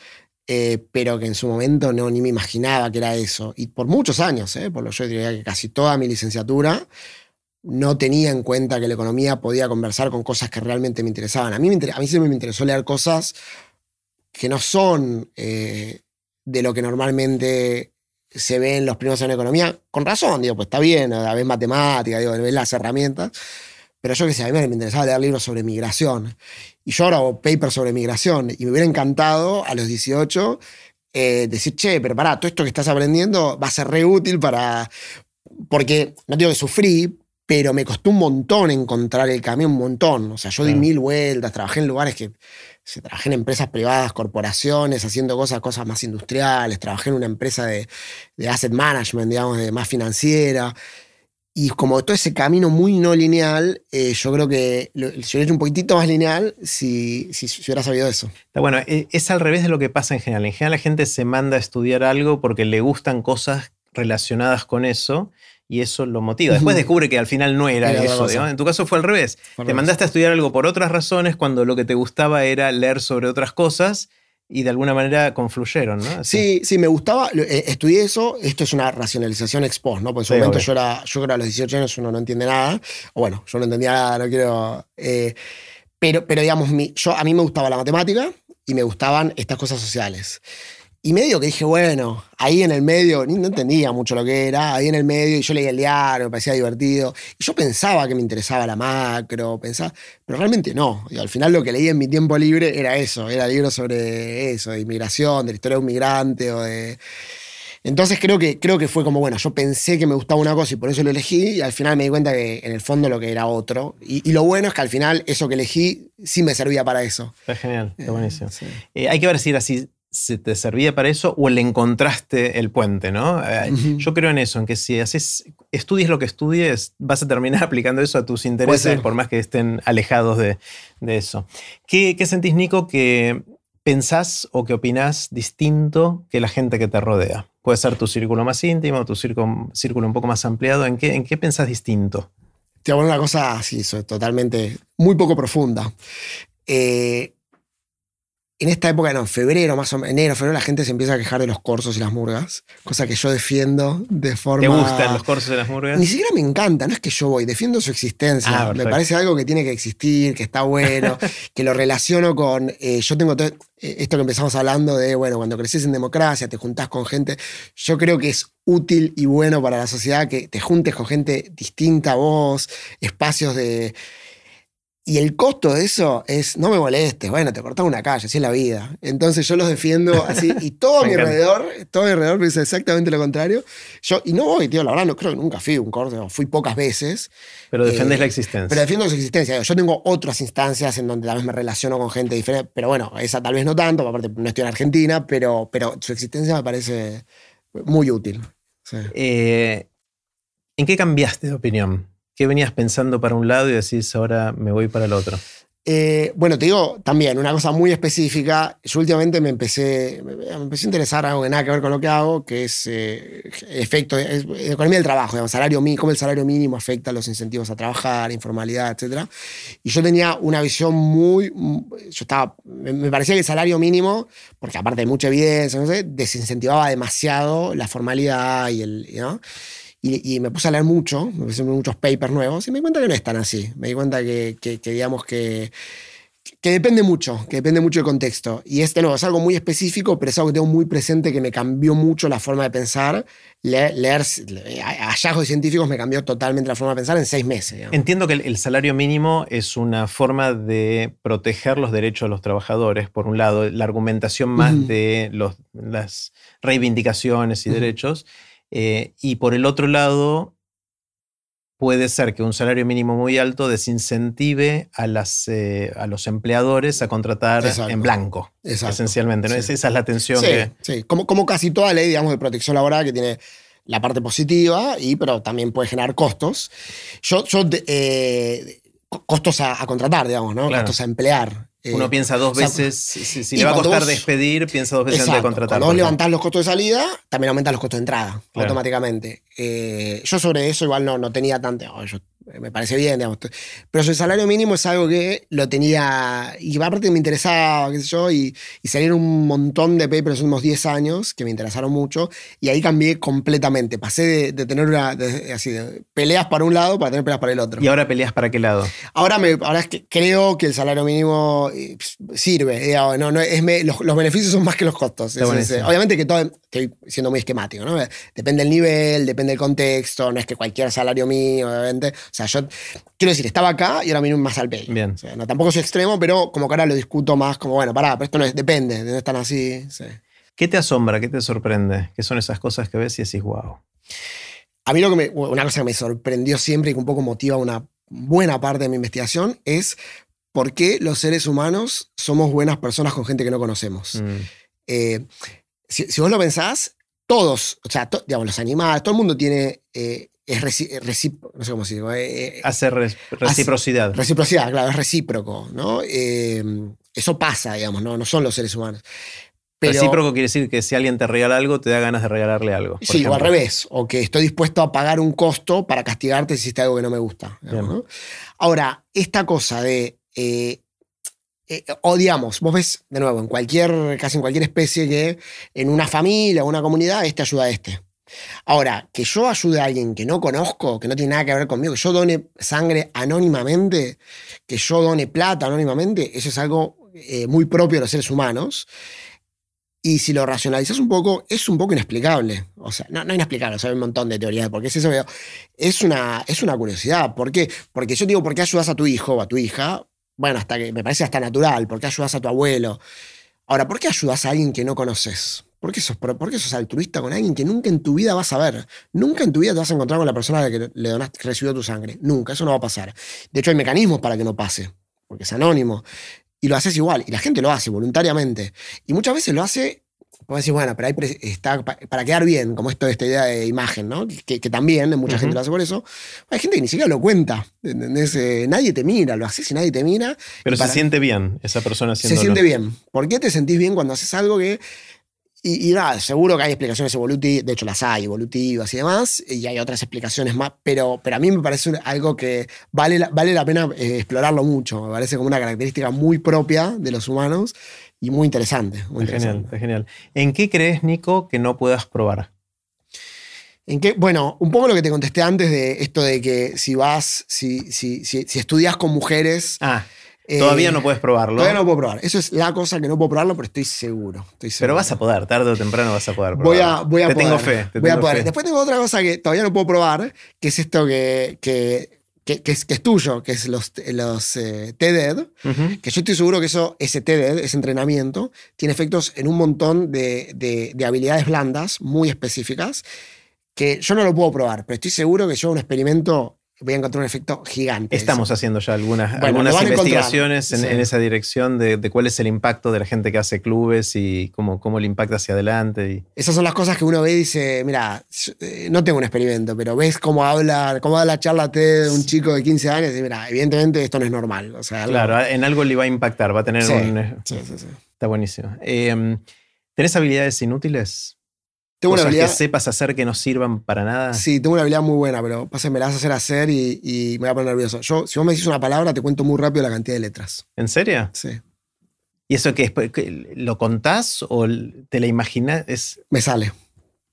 eh, pero que en su momento no ni me imaginaba que era eso. Y por muchos años, eh, por lo yo diría que casi toda mi licenciatura, no tenía en cuenta que la economía podía conversar con cosas que realmente me interesaban. A mí, a mí siempre me interesó leer cosas que no son de lo que normalmente se ve en los primeros de economía, con razón, digo, pues está bien, a ver matemática, digo, ves las herramientas, pero yo que sé, a mí me interesaba leer libros sobre migración. Y yo ahora hago papers sobre migración y me hubiera encantado a los 18 eh, decir, che, pero pará, todo esto que estás aprendiendo va a ser re útil para... Porque no digo que sufrí, pero me costó un montón encontrar el camino, un montón. O sea, yo di mil vueltas, trabajé en lugares que se trabajé en empresas privadas, corporaciones, haciendo cosas, cosas más industriales, trabajé en una empresa de, asset management, digamos, de más financiera. Y como todo ese camino muy no lineal, eh, yo creo que lo, si hubiera hecho un poquitito más lineal, si, si, hubiera sabido eso. Bueno, e, es al revés de lo que pasa en general. En general la gente se manda a estudiar algo porque le gustan cosas relacionadas con eso y eso lo motiva. Después descubre que al final no era, eso. En tu caso fue al revés. te mandaste a estudiar algo por otras razones cuando lo que te gustaba era leer sobre otras cosas y de alguna manera confluyeron, ¿no? Sí, sí, me gustaba, eh, estudié eso, esto es una racionalización ex post, ¿no? Porque en su momento yo era, yo creo que a los 18 años uno no entiende nada, o bueno, yo no entendía nada, no quiero... Eh, pero, pero digamos, yo, a mí me gustaba la matemática y me gustaban estas cosas sociales. Y medio que dije, bueno, ahí en el medio, no entendía mucho lo que era, ahí en el medio, y yo leía el diario, me parecía divertido. Y yo pensaba que me interesaba la macro, pensaba, pero realmente no. Y al final lo que leí en mi tiempo libre era eso, era libros sobre eso, de inmigración, de la historia de un migrante o de... Entonces creo que, creo que fue como, bueno, yo pensé que me gustaba una cosa y por eso lo elegí, y al final me di cuenta que en el fondo lo que era otro. Y, lo bueno es que al final eso que elegí sí me servía para eso. Está genial, está buenísimo. Eh, hay que ver si era así se te servía para eso o le encontraste el puente, ¿no? Eh, yo creo en eso, en que si haces, estudies lo que estudies, vas a terminar [laughs] aplicando eso a tus intereses, por más que estén alejados de, eso. ¿Qué, sentís, Nico, que pensás o que opinás distinto que la gente que te rodea? Puede ser tu círculo más íntimo, tu círculo, círculo un poco más ampliado. ¿En qué, ¿En qué pensás distinto? te hago una cosa así, totalmente, muy poco profunda. Eh, en esta época, no, en febrero, más o menos, enero, febrero, la gente se empieza a quejar de los corsos y las murgas, cosa que yo defiendo de forma. ¿Te gustan los corsos y las murgas? Ni siquiera me encanta, no es que yo voy, defiendo su existencia. Ah, me parece algo que tiene que existir, que está bueno, [laughs] que lo relaciono con. eh, yo tengo todo, eh, esto que empezamos hablando de, bueno, cuando creces en democracia, te juntás con gente. Yo creo que es útil y bueno para la sociedad que te juntes con gente distinta a vos, espacios de. Y el costo de eso es, no me molestes, bueno, te cortás una calle, así es la vida. Entonces yo los defiendo así, y todo [laughs] a mi alrededor, todo a mi alrededor piensa exactamente lo contrario. Yo, y no voy, tío, la verdad, no creo que nunca fui a un corte, fui pocas veces, Pero defendés Eh, la existencia. pero defiendo su existencia. Yo tengo otras instancias en donde tal vez me relaciono con gente diferente, pero bueno, esa tal vez no tanto, aparte no estoy en Argentina, pero, pero su existencia me parece muy útil. Sí. Eh, ¿En qué cambiaste de opinión? ¿Qué venías pensando para un lado y decís ahora me voy para el otro? Eh, bueno, te digo también una cosa muy específica. Yo últimamente me empecé, me empecé a interesar algo que nada que ver con lo que hago, que es eh, efecto, es economía del trabajo, digamos, salario cómo el salario mínimo afecta los incentivos a trabajar, informalidad, etc. Y yo tenía una visión muy, yo estaba, me, parecía que el salario mínimo, porque aparte de mucha evidencia, no sé, desincentivaba demasiado la formalidad y el, ¿no? Y, y me puse a leer mucho, me puse leer muchos papers nuevos y me di cuenta que no es tan así. Me di cuenta que, que- que digamos que, que depende mucho, que depende mucho del contexto. Y este no, es algo muy específico, pero es algo que tengo muy presente que me cambió mucho la forma de pensar. Le- leer le- hallazgos científicos me cambió totalmente la forma de pensar en seis meses. digamos. Entiendo que el, el salario mínimo es una forma de proteger los derechos de los trabajadores, por un lado, la argumentación más Ujú. de los, las reivindicaciones y Ujú. derechos, eh, y por el otro lado, puede ser que un salario mínimo muy alto desincentive a, las, eh, a los empleadores a contratar Exacto. en blanco, Exacto. esencialmente. ¿no? Sí. Esa es la tensión Sí, que... sí. Como, como casi toda ley, digamos, de protección laboral que tiene la parte positiva, y, pero también puede generar costos. Yo, eh, co- costos a, a contratar, digamos, ¿no? Claro. Costos a emplear. Eh, Uno piensa dos o sea, veces, si, le va a costar vos- despedir, piensa dos veces antes de contratar. Cuando vos levantás los costos de salida, también aumentan los costos de entrada, Claro. automáticamente. Eh, yo sobre eso igual no, no tenía tanto. oh, yo- me parece bien, digamos. Pero el salario mínimo es algo que lo tenía. Y aparte me interesaba, qué sé yo, y, y salieron un montón de papers en los últimos 10 años que me interesaron mucho. Y ahí cambié completamente. Pasé de, de tener una, de- así, de peleas para un lado para tener peleas para el otro. ¿Y ahora peleas para qué lado? Ahora, me, ahora es que creo que el salario mínimo eh, sirve. digamos, no, no, es me- los, los beneficios son más que los costos. Es- es- obviamente que todo, estoy siendo muy esquemático, ¿no? Depende del nivel, depende del contexto, no es que cualquier salario mínimo, obviamente. O sea, yo quiero decir, estaba acá y ahora vino más al pay. Bien. O sea, no, tampoco soy extremo, pero como que ahora lo discuto más como, bueno, pará, pero esto no es, depende, no es tan así. sí. ¿Qué te asombra? ¿Qué te sorprende? ¿Qué son esas cosas que ves y decís, wow? A mí lo que me, una cosa que me sorprendió siempre y que un poco motiva una buena parte de mi investigación es por qué los seres humanos somos buenas personas con gente que no conocemos. Mm. Eh, si, si vos lo pensás, todos, o sea, to- digamos, los animales, todo el mundo tiene, eh, es reci- eh, no sé cómo se dice, eh, eh, Hace re- reciprocidad. reciprocidad, claro, es recíproco, ¿no? Eh, eso pasa, digamos, ¿no? No son los seres humanos. Pero, Recíproco quiere decir que si alguien te regala algo, te da ganas de regalarle algo. Sí, o al revés, o que estoy dispuesto a pagar un costo para castigarte si hiciste algo que no me gusta. digamos, Bien. ¿no? Ahora, esta cosa de. eh, eh, o digamos, vos ves, de nuevo, en cualquier, casi en cualquier especie que en una familia o una comunidad, este ayuda a este. Ahora, que yo ayude a alguien que no conozco, que no tiene nada que ver conmigo, que yo done sangre anónimamente, que yo done plata anónimamente, eso es algo eh, muy propio de los seres humanos. Y si lo racionalizas un poco, es un poco inexplicable. O sea, no, no inexplicable, o sea, hay un montón de teorías de por qué es eso, es una, es una curiosidad. ¿Por qué? Porque yo digo, ¿por qué ayudas a tu hijo o a tu hija? Bueno, hasta que me parece hasta natural. ¿Por qué ayudas a tu abuelo? Ahora, ¿por qué ayudas a alguien que no conoces? ¿Por qué, sos, por qué sos altruista con alguien que nunca en tu vida vas a ver? Nunca en tu vida te vas a encontrar con la persona a la que le donaste, que recibió tu sangre. Nunca, eso no va a pasar. De hecho, hay mecanismos para que no pase, porque es anónimo. Y lo haces igual, y la gente lo hace voluntariamente. Y muchas veces lo hace, puedes decir, bueno, pero ahí está pa- para quedar bien, como esto esta idea de imagen, ¿no? Que, que también mucha gente lo hace por eso. Hay gente que ni siquiera lo cuenta, ¿entendés? Eh, nadie te mira, lo haces y nadie te mira. Pero se para- siente bien esa persona se haciéndolo. siente bien. ¿Por qué te sentís bien cuando haces algo que... y, nada, seguro que hay explicaciones evolutivas, de hecho las hay, evolutivas y demás, y hay otras explicaciones más, pero, pero a mí me parece algo que vale la, vale la pena eh, explorarlo mucho, me parece como una característica muy propia de los humanos y muy interesante. Muy genial, genial. ¿En qué crees, Nico, que no puedas probar? ¿En qué? Bueno, un poco lo que te contesté antes de esto de que si vas, si, si, si, si estudias con mujeres... Ah Todavía no puedes probarlo. Todavía no puedo probar. Eso es la cosa que no puedo probarlo, pero estoy seguro. Pero vas a poder, tarde o temprano vas a poder probarlo. Voy a, voy a te tengo fe. voy a poder. Después tengo otra cosa que todavía no puedo probar, que es esto que, que, que, es, que es, tuyo, que es los, los eh, TED, que yo estoy seguro que eso, ese TED, ese entrenamiento, tiene efectos en un montón de, de, de habilidades blandas muy específicas que yo no lo puedo probar, pero estoy seguro que yo un experimento voy a encontrar un efecto gigante. Estamos haciendo ya algunas, algunas investigaciones en, esa dirección de, cuál es el impacto de la gente que hace clubes y cómo, cómo le impacta hacia adelante. Esas son las cosas que uno ve y dice, mira, eh, no tengo un experimento, pero ves cómo habla, cómo da la charla de un chico de 15 años y mira, evidentemente esto no es normal. O sea, Claro, en algo le va a impactar, va a tener un... Sí, sí, sí. Está buenísimo. Eh, ¿Tenés habilidades inútiles? Tengo una habilidad. que sepas hacer que no sirvan para nada. Sí, tengo una habilidad muy buena, pero pasa me la vas a hacer hacer y, me voy a poner nervioso. Yo, si vos me decís una palabra, te cuento muy rápido la cantidad de letras. ¿En serio? Sí. ¿Y eso qué es? ¿Lo contás o te la imaginas? Es... Me sale.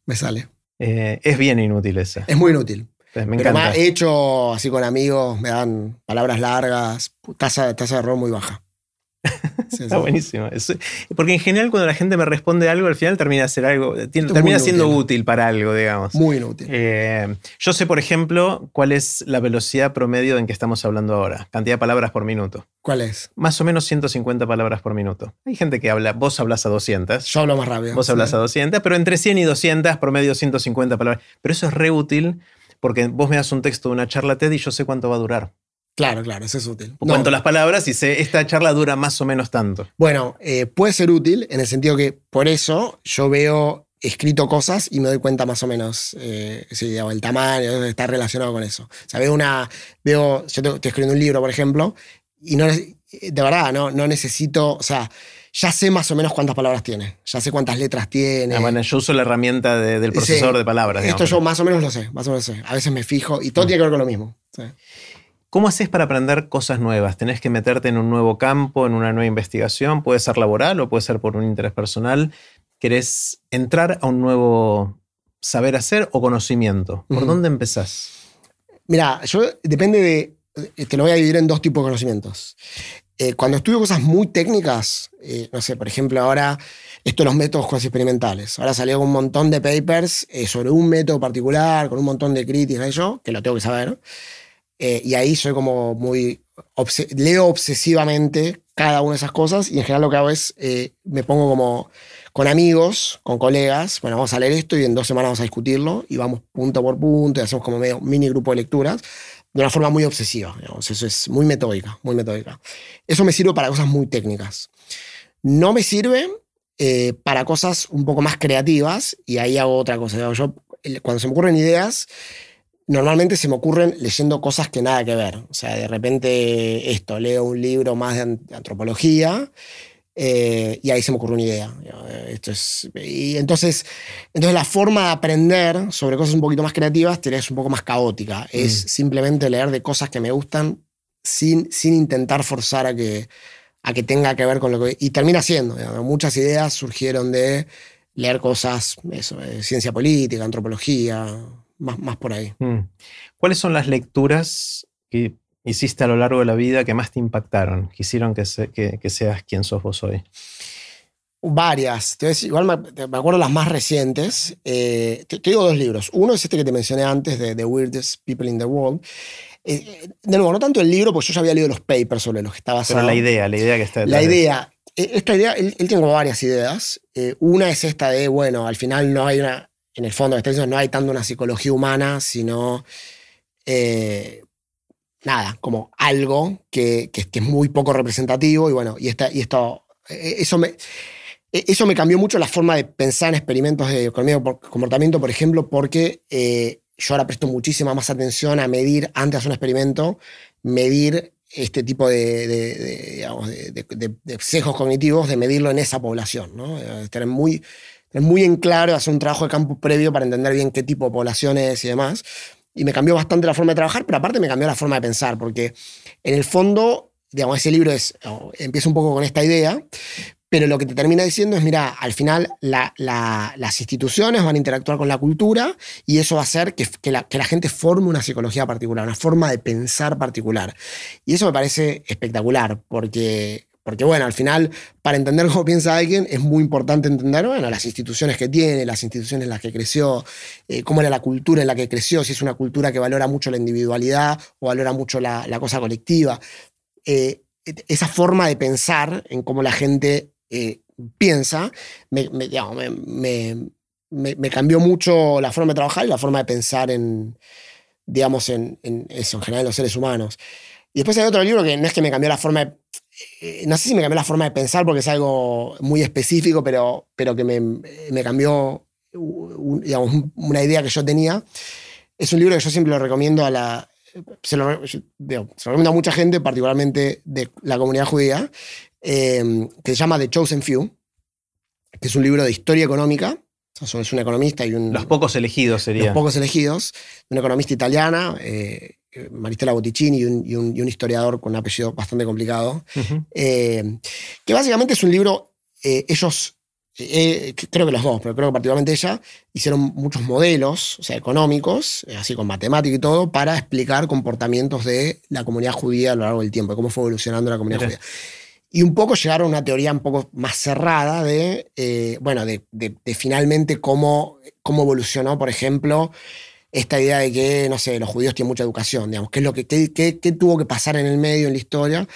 Me sale. Eh, es bien inútil eso. Es muy inútil. Pues me encanta. He hecho así con amigos, me dan palabras largas, tasa, tasa de error muy baja. Está buenísimo. porque en general cuando la gente me responde algo, al final termina, ser algo, termina siendo útil. para algo, digamos. Muy inútil. Eh, yo sé, por ejemplo, cuál es la velocidad promedio en que estamos hablando ahora. Cantidad de palabras por minuto. ¿Cuál es? Más o menos 150 palabras por minuto. Hay gente que habla, vos hablas a 200. Yo hablo más rápido. Vos hablas a 200, pero entre 100 y 200, promedio 150 palabras. Pero eso es re útil porque vos me das un texto de una charla TED y yo sé cuánto va a durar. Claro, claro, eso es útil. Cuento las palabras y sé, esta charla dura más o menos tanto. Bueno, eh, puede ser útil en el sentido que por eso yo veo escrito cosas y me doy cuenta más o menos eh, el tamaño, está relacionado con eso. O sea, veo una, veo, yo estoy escribiendo un libro, por ejemplo, y no, de verdad, no, no necesito, o sea, ya sé más o menos cuántas palabras tiene, ya sé cuántas letras tiene. Ah, bueno, yo uso la herramienta del procesador de palabras. Esto yo más o menos lo sé, más o menos lo sé. A veces me fijo y todo mm. tiene que ver con lo mismo. ¿Cómo haces para aprender cosas nuevas? ¿Tenés que meterte en un nuevo campo, en una nueva investigación? Puede ser laboral o puede ser por un interés personal. ¿Querés entrar a un nuevo saber hacer o conocimiento? ¿Por dónde empezás? Mira, yo depende de. Te lo voy a dividir en dos tipos de conocimientos. Eh, cuando estudio cosas muy técnicas, eh, no sé, por ejemplo, ahora esto de los métodos cuasi experimentales. Ahora salió un montón de papers eh, sobre un método particular, con un montón de críticas y yo, que lo tengo que saber. Eh, y ahí soy como muy. leo obsesivamente cada una de esas cosas y en general lo que hago es. Eh, me pongo como con amigos, con colegas. Bueno, vamos a leer esto y en dos semanas vamos a discutirlo y vamos punto por punto y hacemos como medio mini grupo de lecturas de una forma muy obsesiva. Eso es muy metódica, muy metódica. Eso me sirve para cosas muy técnicas. No me sirve eh, para cosas un poco más creativas y ahí hago otra cosa. Yo, cuando se me ocurren ideas, normalmente se me ocurren leyendo cosas que nada que ver. O sea, de repente esto, leo un libro más de antropología eh, y ahí se me ocurre una idea. Esto es, y entonces, entonces la forma de aprender sobre cosas un poquito más creativas es un poco más caótica. Es mm. simplemente leer de cosas que me gustan sin, sin intentar forzar a que, a que tenga que ver con lo que... Y termina siendo. Muchas ideas surgieron de leer cosas, eso, de ciencia política, antropología, más, por ahí. Mm. ¿Cuáles son las lecturas que hiciste a lo largo de la vida que más te impactaron, que hicieron que, que, seas quien sos vos hoy? Varias. igual me, acuerdo las más recientes. Eh, te, digo dos libros. Uno es este que te mencioné antes, de The Weirdest People in the World. Eh, de nuevo, no tanto el libro, porque yo ya había leído los papers sobre los que estaba Pero la idea, la idea que está detrás. La idea. E, esta idea, él, él tiene varias ideas. Eh, una es esta de, bueno, al final no hay una en el fondo de no hay tanto una psicología humana, sino eh, nada, como algo que, es muy poco representativo y bueno, y, esta, y esto, eh, eso me, eh, eso me cambió mucho la forma de pensar en experimentos de comportamiento, por ejemplo, porque yo ahora presto muchísima más atención a medir, antes de hacer un experimento, medir este tipo de, de, de, sesgos cognitivos, de medirlo en esa población, ¿no? Tener muy tener muy en claro, hacer un trabajo de campo previo para entender bien qué tipo de poblaciones y demás. Y me cambió bastante la forma de trabajar, pero aparte me cambió la forma de pensar, porque en el fondo, digamos, ese libro es, empieza un poco con esta idea, pero lo que te termina diciendo es, mira, al final las instituciones van a interactuar con la cultura y eso va a hacer que, la, gente forme una psicología particular, una forma de pensar particular. Y eso me parece espectacular, porque, porque bueno, al final, para entender cómo piensa alguien, es muy importante entender, bueno, las instituciones que tiene, las instituciones en las que creció, eh, cómo era la cultura en la que creció, si es una cultura que valora mucho la individualidad o valora mucho la, cosa colectiva. Eh, esa forma de pensar en cómo la gente eh, piensa, me, cambió mucho la forma de trabajar y la forma de pensar en, digamos, en, eso, en general en los seres humanos. Y después hay otro libro que no es que me cambió la forma de, eh, no sé si me cambió la forma de pensar porque es algo muy específico, pero, pero que me, cambió digamos, una idea que yo tenía. Es un libro que yo siempre lo recomiendo a la... Se lo, recomiendo a mucha gente, particularmente de la comunidad judía, Em, que se llama The Chosen Few, que es un libro de historia económica. Es un economista y un. Los pocos elegidos sería. Los pocos elegidos. Una economista italiana, eh, Maristela Botticini, y un, y, un, historiador con un apellido bastante complicado. Eh, que básicamente es un libro. Eh, ellos creo que los dos, pero creo que particularmente ella, hicieron muchos modelos o sea, económicos, así con matemática y todo, para explicar comportamientos de la comunidad judía a lo largo del tiempo, cómo fue evolucionando la comunidad judía. Y un poco llegaron a una teoría un poco más cerrada de, eh, bueno, de, finalmente cómo, cómo evolucionó, por ejemplo, esta idea de que, no sé, los judíos tienen mucha educación, digamos, qué es lo que tuvo que pasar en el medio, en la historia.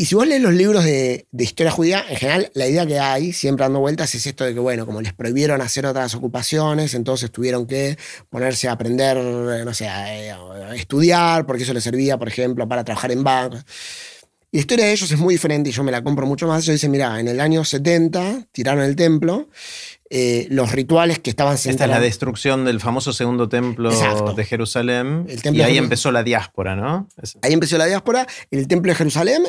Y si vos lees los libros de, historia judía, en general la idea que hay, siempre dando vueltas, es esto de que, bueno, como les prohibieron hacer otras ocupaciones, entonces tuvieron que ponerse a aprender, no sé, a estudiar, porque eso les servía, por ejemplo, para trabajar en bancos. Y la historia de ellos es muy diferente y yo me la compro mucho más. Ellos dicen, mira, en el año 70 tiraron el templo, eh, los rituales que estaban Esta es la destrucción del famoso segundo templo de Jerusalén. y ahí empezó la diáspora, ¿no? Ahí empezó la diáspora. En el templo de Jerusalén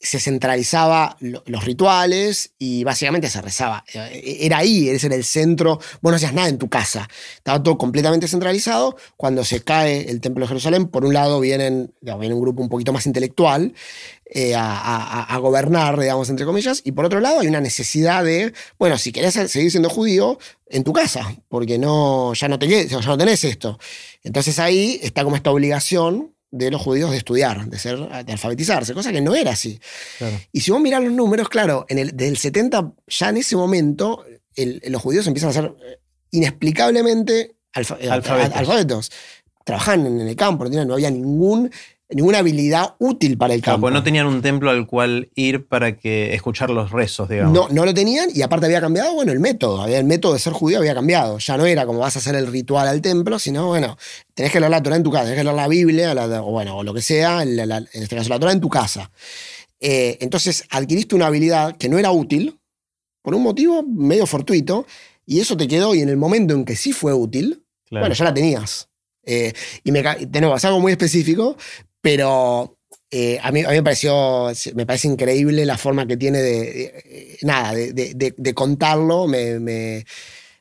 se centralizaba los rituales y básicamente se rezaba. Eh, era ahí, ese era el centro. Vos no hacías nada en tu casa. Estaba todo completamente centralizado. Cuando se cae el Templo de Jerusalén, por un lado vienen, viene un grupo un poquito más intelectual eh, a, gobernar, digamos, entre comillas, y por otro lado hay una necesidad de, bueno, si querés seguir siendo judío, en tu casa, porque no, ya, no ya no tenés esto. Entonces ahí está como esta obligación de los judíos de estudiar, de, ser, de alfabetizarse, cosa que no era así. Y si vos mirás los números, claro, en el, desde el 70, ya en ese momento, los judíos empiezan a ser eh, inexplicablemente eh, alfabetos. Trabajaban en el campo, no había ningún ninguna habilidad útil para el campo. pues no tenían un templo al cual ir para que escuchar los rezos, digamos. No, no lo tenían y aparte había cambiado, bueno, el método. Había, el método de ser judío había cambiado. Ya no era como vas a hacer el ritual al templo, sino, bueno, tenés que leer la Torah en tu casa, tenés que leer la Biblia, o bueno, o lo que sea, en este caso la Torah en tu casa. Eh, entonces adquiriste una habilidad que no era útil, por un motivo medio fortuito, y eso te quedó y en el momento en que sí fue útil, bueno, ya la tenías. Eh, y me, de nuevo, es algo muy específico, pero eh, a, mí, a, mí, me pareció, me parece increíble la forma que tiene de, nada, de, de, contarlo. Me, me,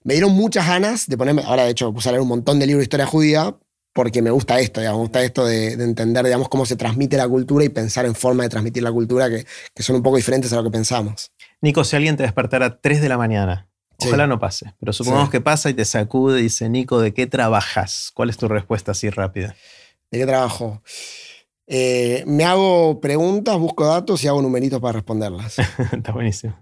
me, dieron muchas ganas de ponerme, ahora de hecho puse a leer un montón de libros de historia judía, porque me gusta esto, digamos, me gusta esto de, entender, digamos, cómo se transmite la cultura y pensar en forma de transmitir la cultura que, que, son un poco diferentes a lo que pensamos. Nico, si alguien te despertara a 3 de la mañana, ojalá no pase, pero supongamos que pasa y te sacude y dice, Nico, ¿de qué trabajas? ¿Cuál es tu respuesta así rápida? ¿De qué trabajo? Eh, me hago preguntas, busco datos y hago numeritos para responderlas. [laughs] está buenísimo.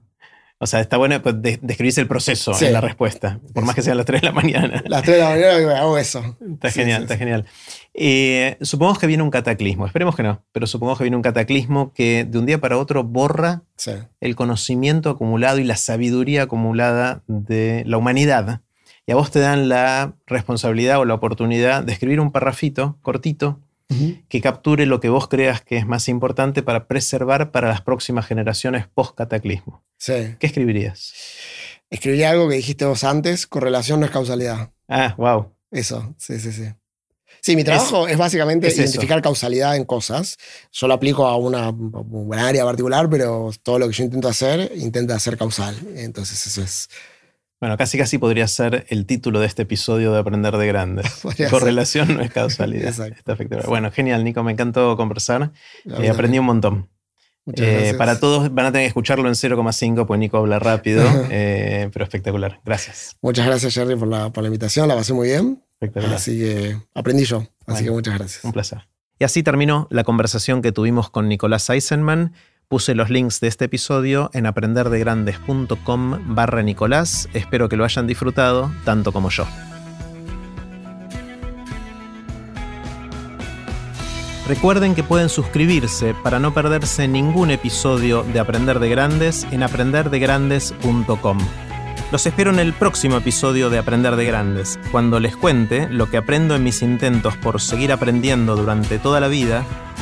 O sea, está bueno pues, describirse el proceso en la respuesta, por más que sean las 3 de la mañana. Las 3 de la mañana hago eso. Está genial, está genial. Eh, supongamos que viene un cataclismo, esperemos que no, pero supongamos que viene un cataclismo que de un día para otro borra el conocimiento acumulado y la sabiduría acumulada de la humanidad. Y a vos te dan la responsabilidad o la oportunidad de escribir un parrafito cortito que capture lo que vos creas que es más importante para preservar para las próximas generaciones post-cataclismo. Sí. ¿Qué escribirías? Escribiría algo que dijiste vos antes, correlación no es causalidad. Ah, wow. Eso, sí, sí, sí. Sí, mi trabajo es, básicamente identificar causalidad en cosas. Yo lo aplico a una, área particular, pero todo lo que yo intento hacer, intenta ser causal. Entonces eso es Bueno, casi casi podría ser el título de este episodio de Aprender de Grandes. [laughs] Correlación no es causalidad. [laughs] Está Bueno, genial, Nico, me encantó conversar. Eh, aprendí un montón. Eh, para todos van a tener que escucharlo en 0,5, pues Nico habla rápido, [laughs] eh, pero espectacular. Gracias. Muchas gracias, Jerry, por la, por la invitación. La pasé muy bien. Espectacular. Así que aprendí yo. Así que muchas gracias. Un placer. Y así terminó la conversación que tuvimos con Nicolás Eisenman. Puse los links de este episodio en aprenderdegrandes.com barra Nicolás. Espero que lo hayan disfrutado tanto como yo. Recuerden que pueden suscribirse para no perderse ningún episodio de Aprender de Grandes en aprenderdegrandes.com. Los espero en el próximo episodio de Aprender de Grandes, cuando les cuente lo que aprendo en mis intentos por seguir aprendiendo durante toda la vida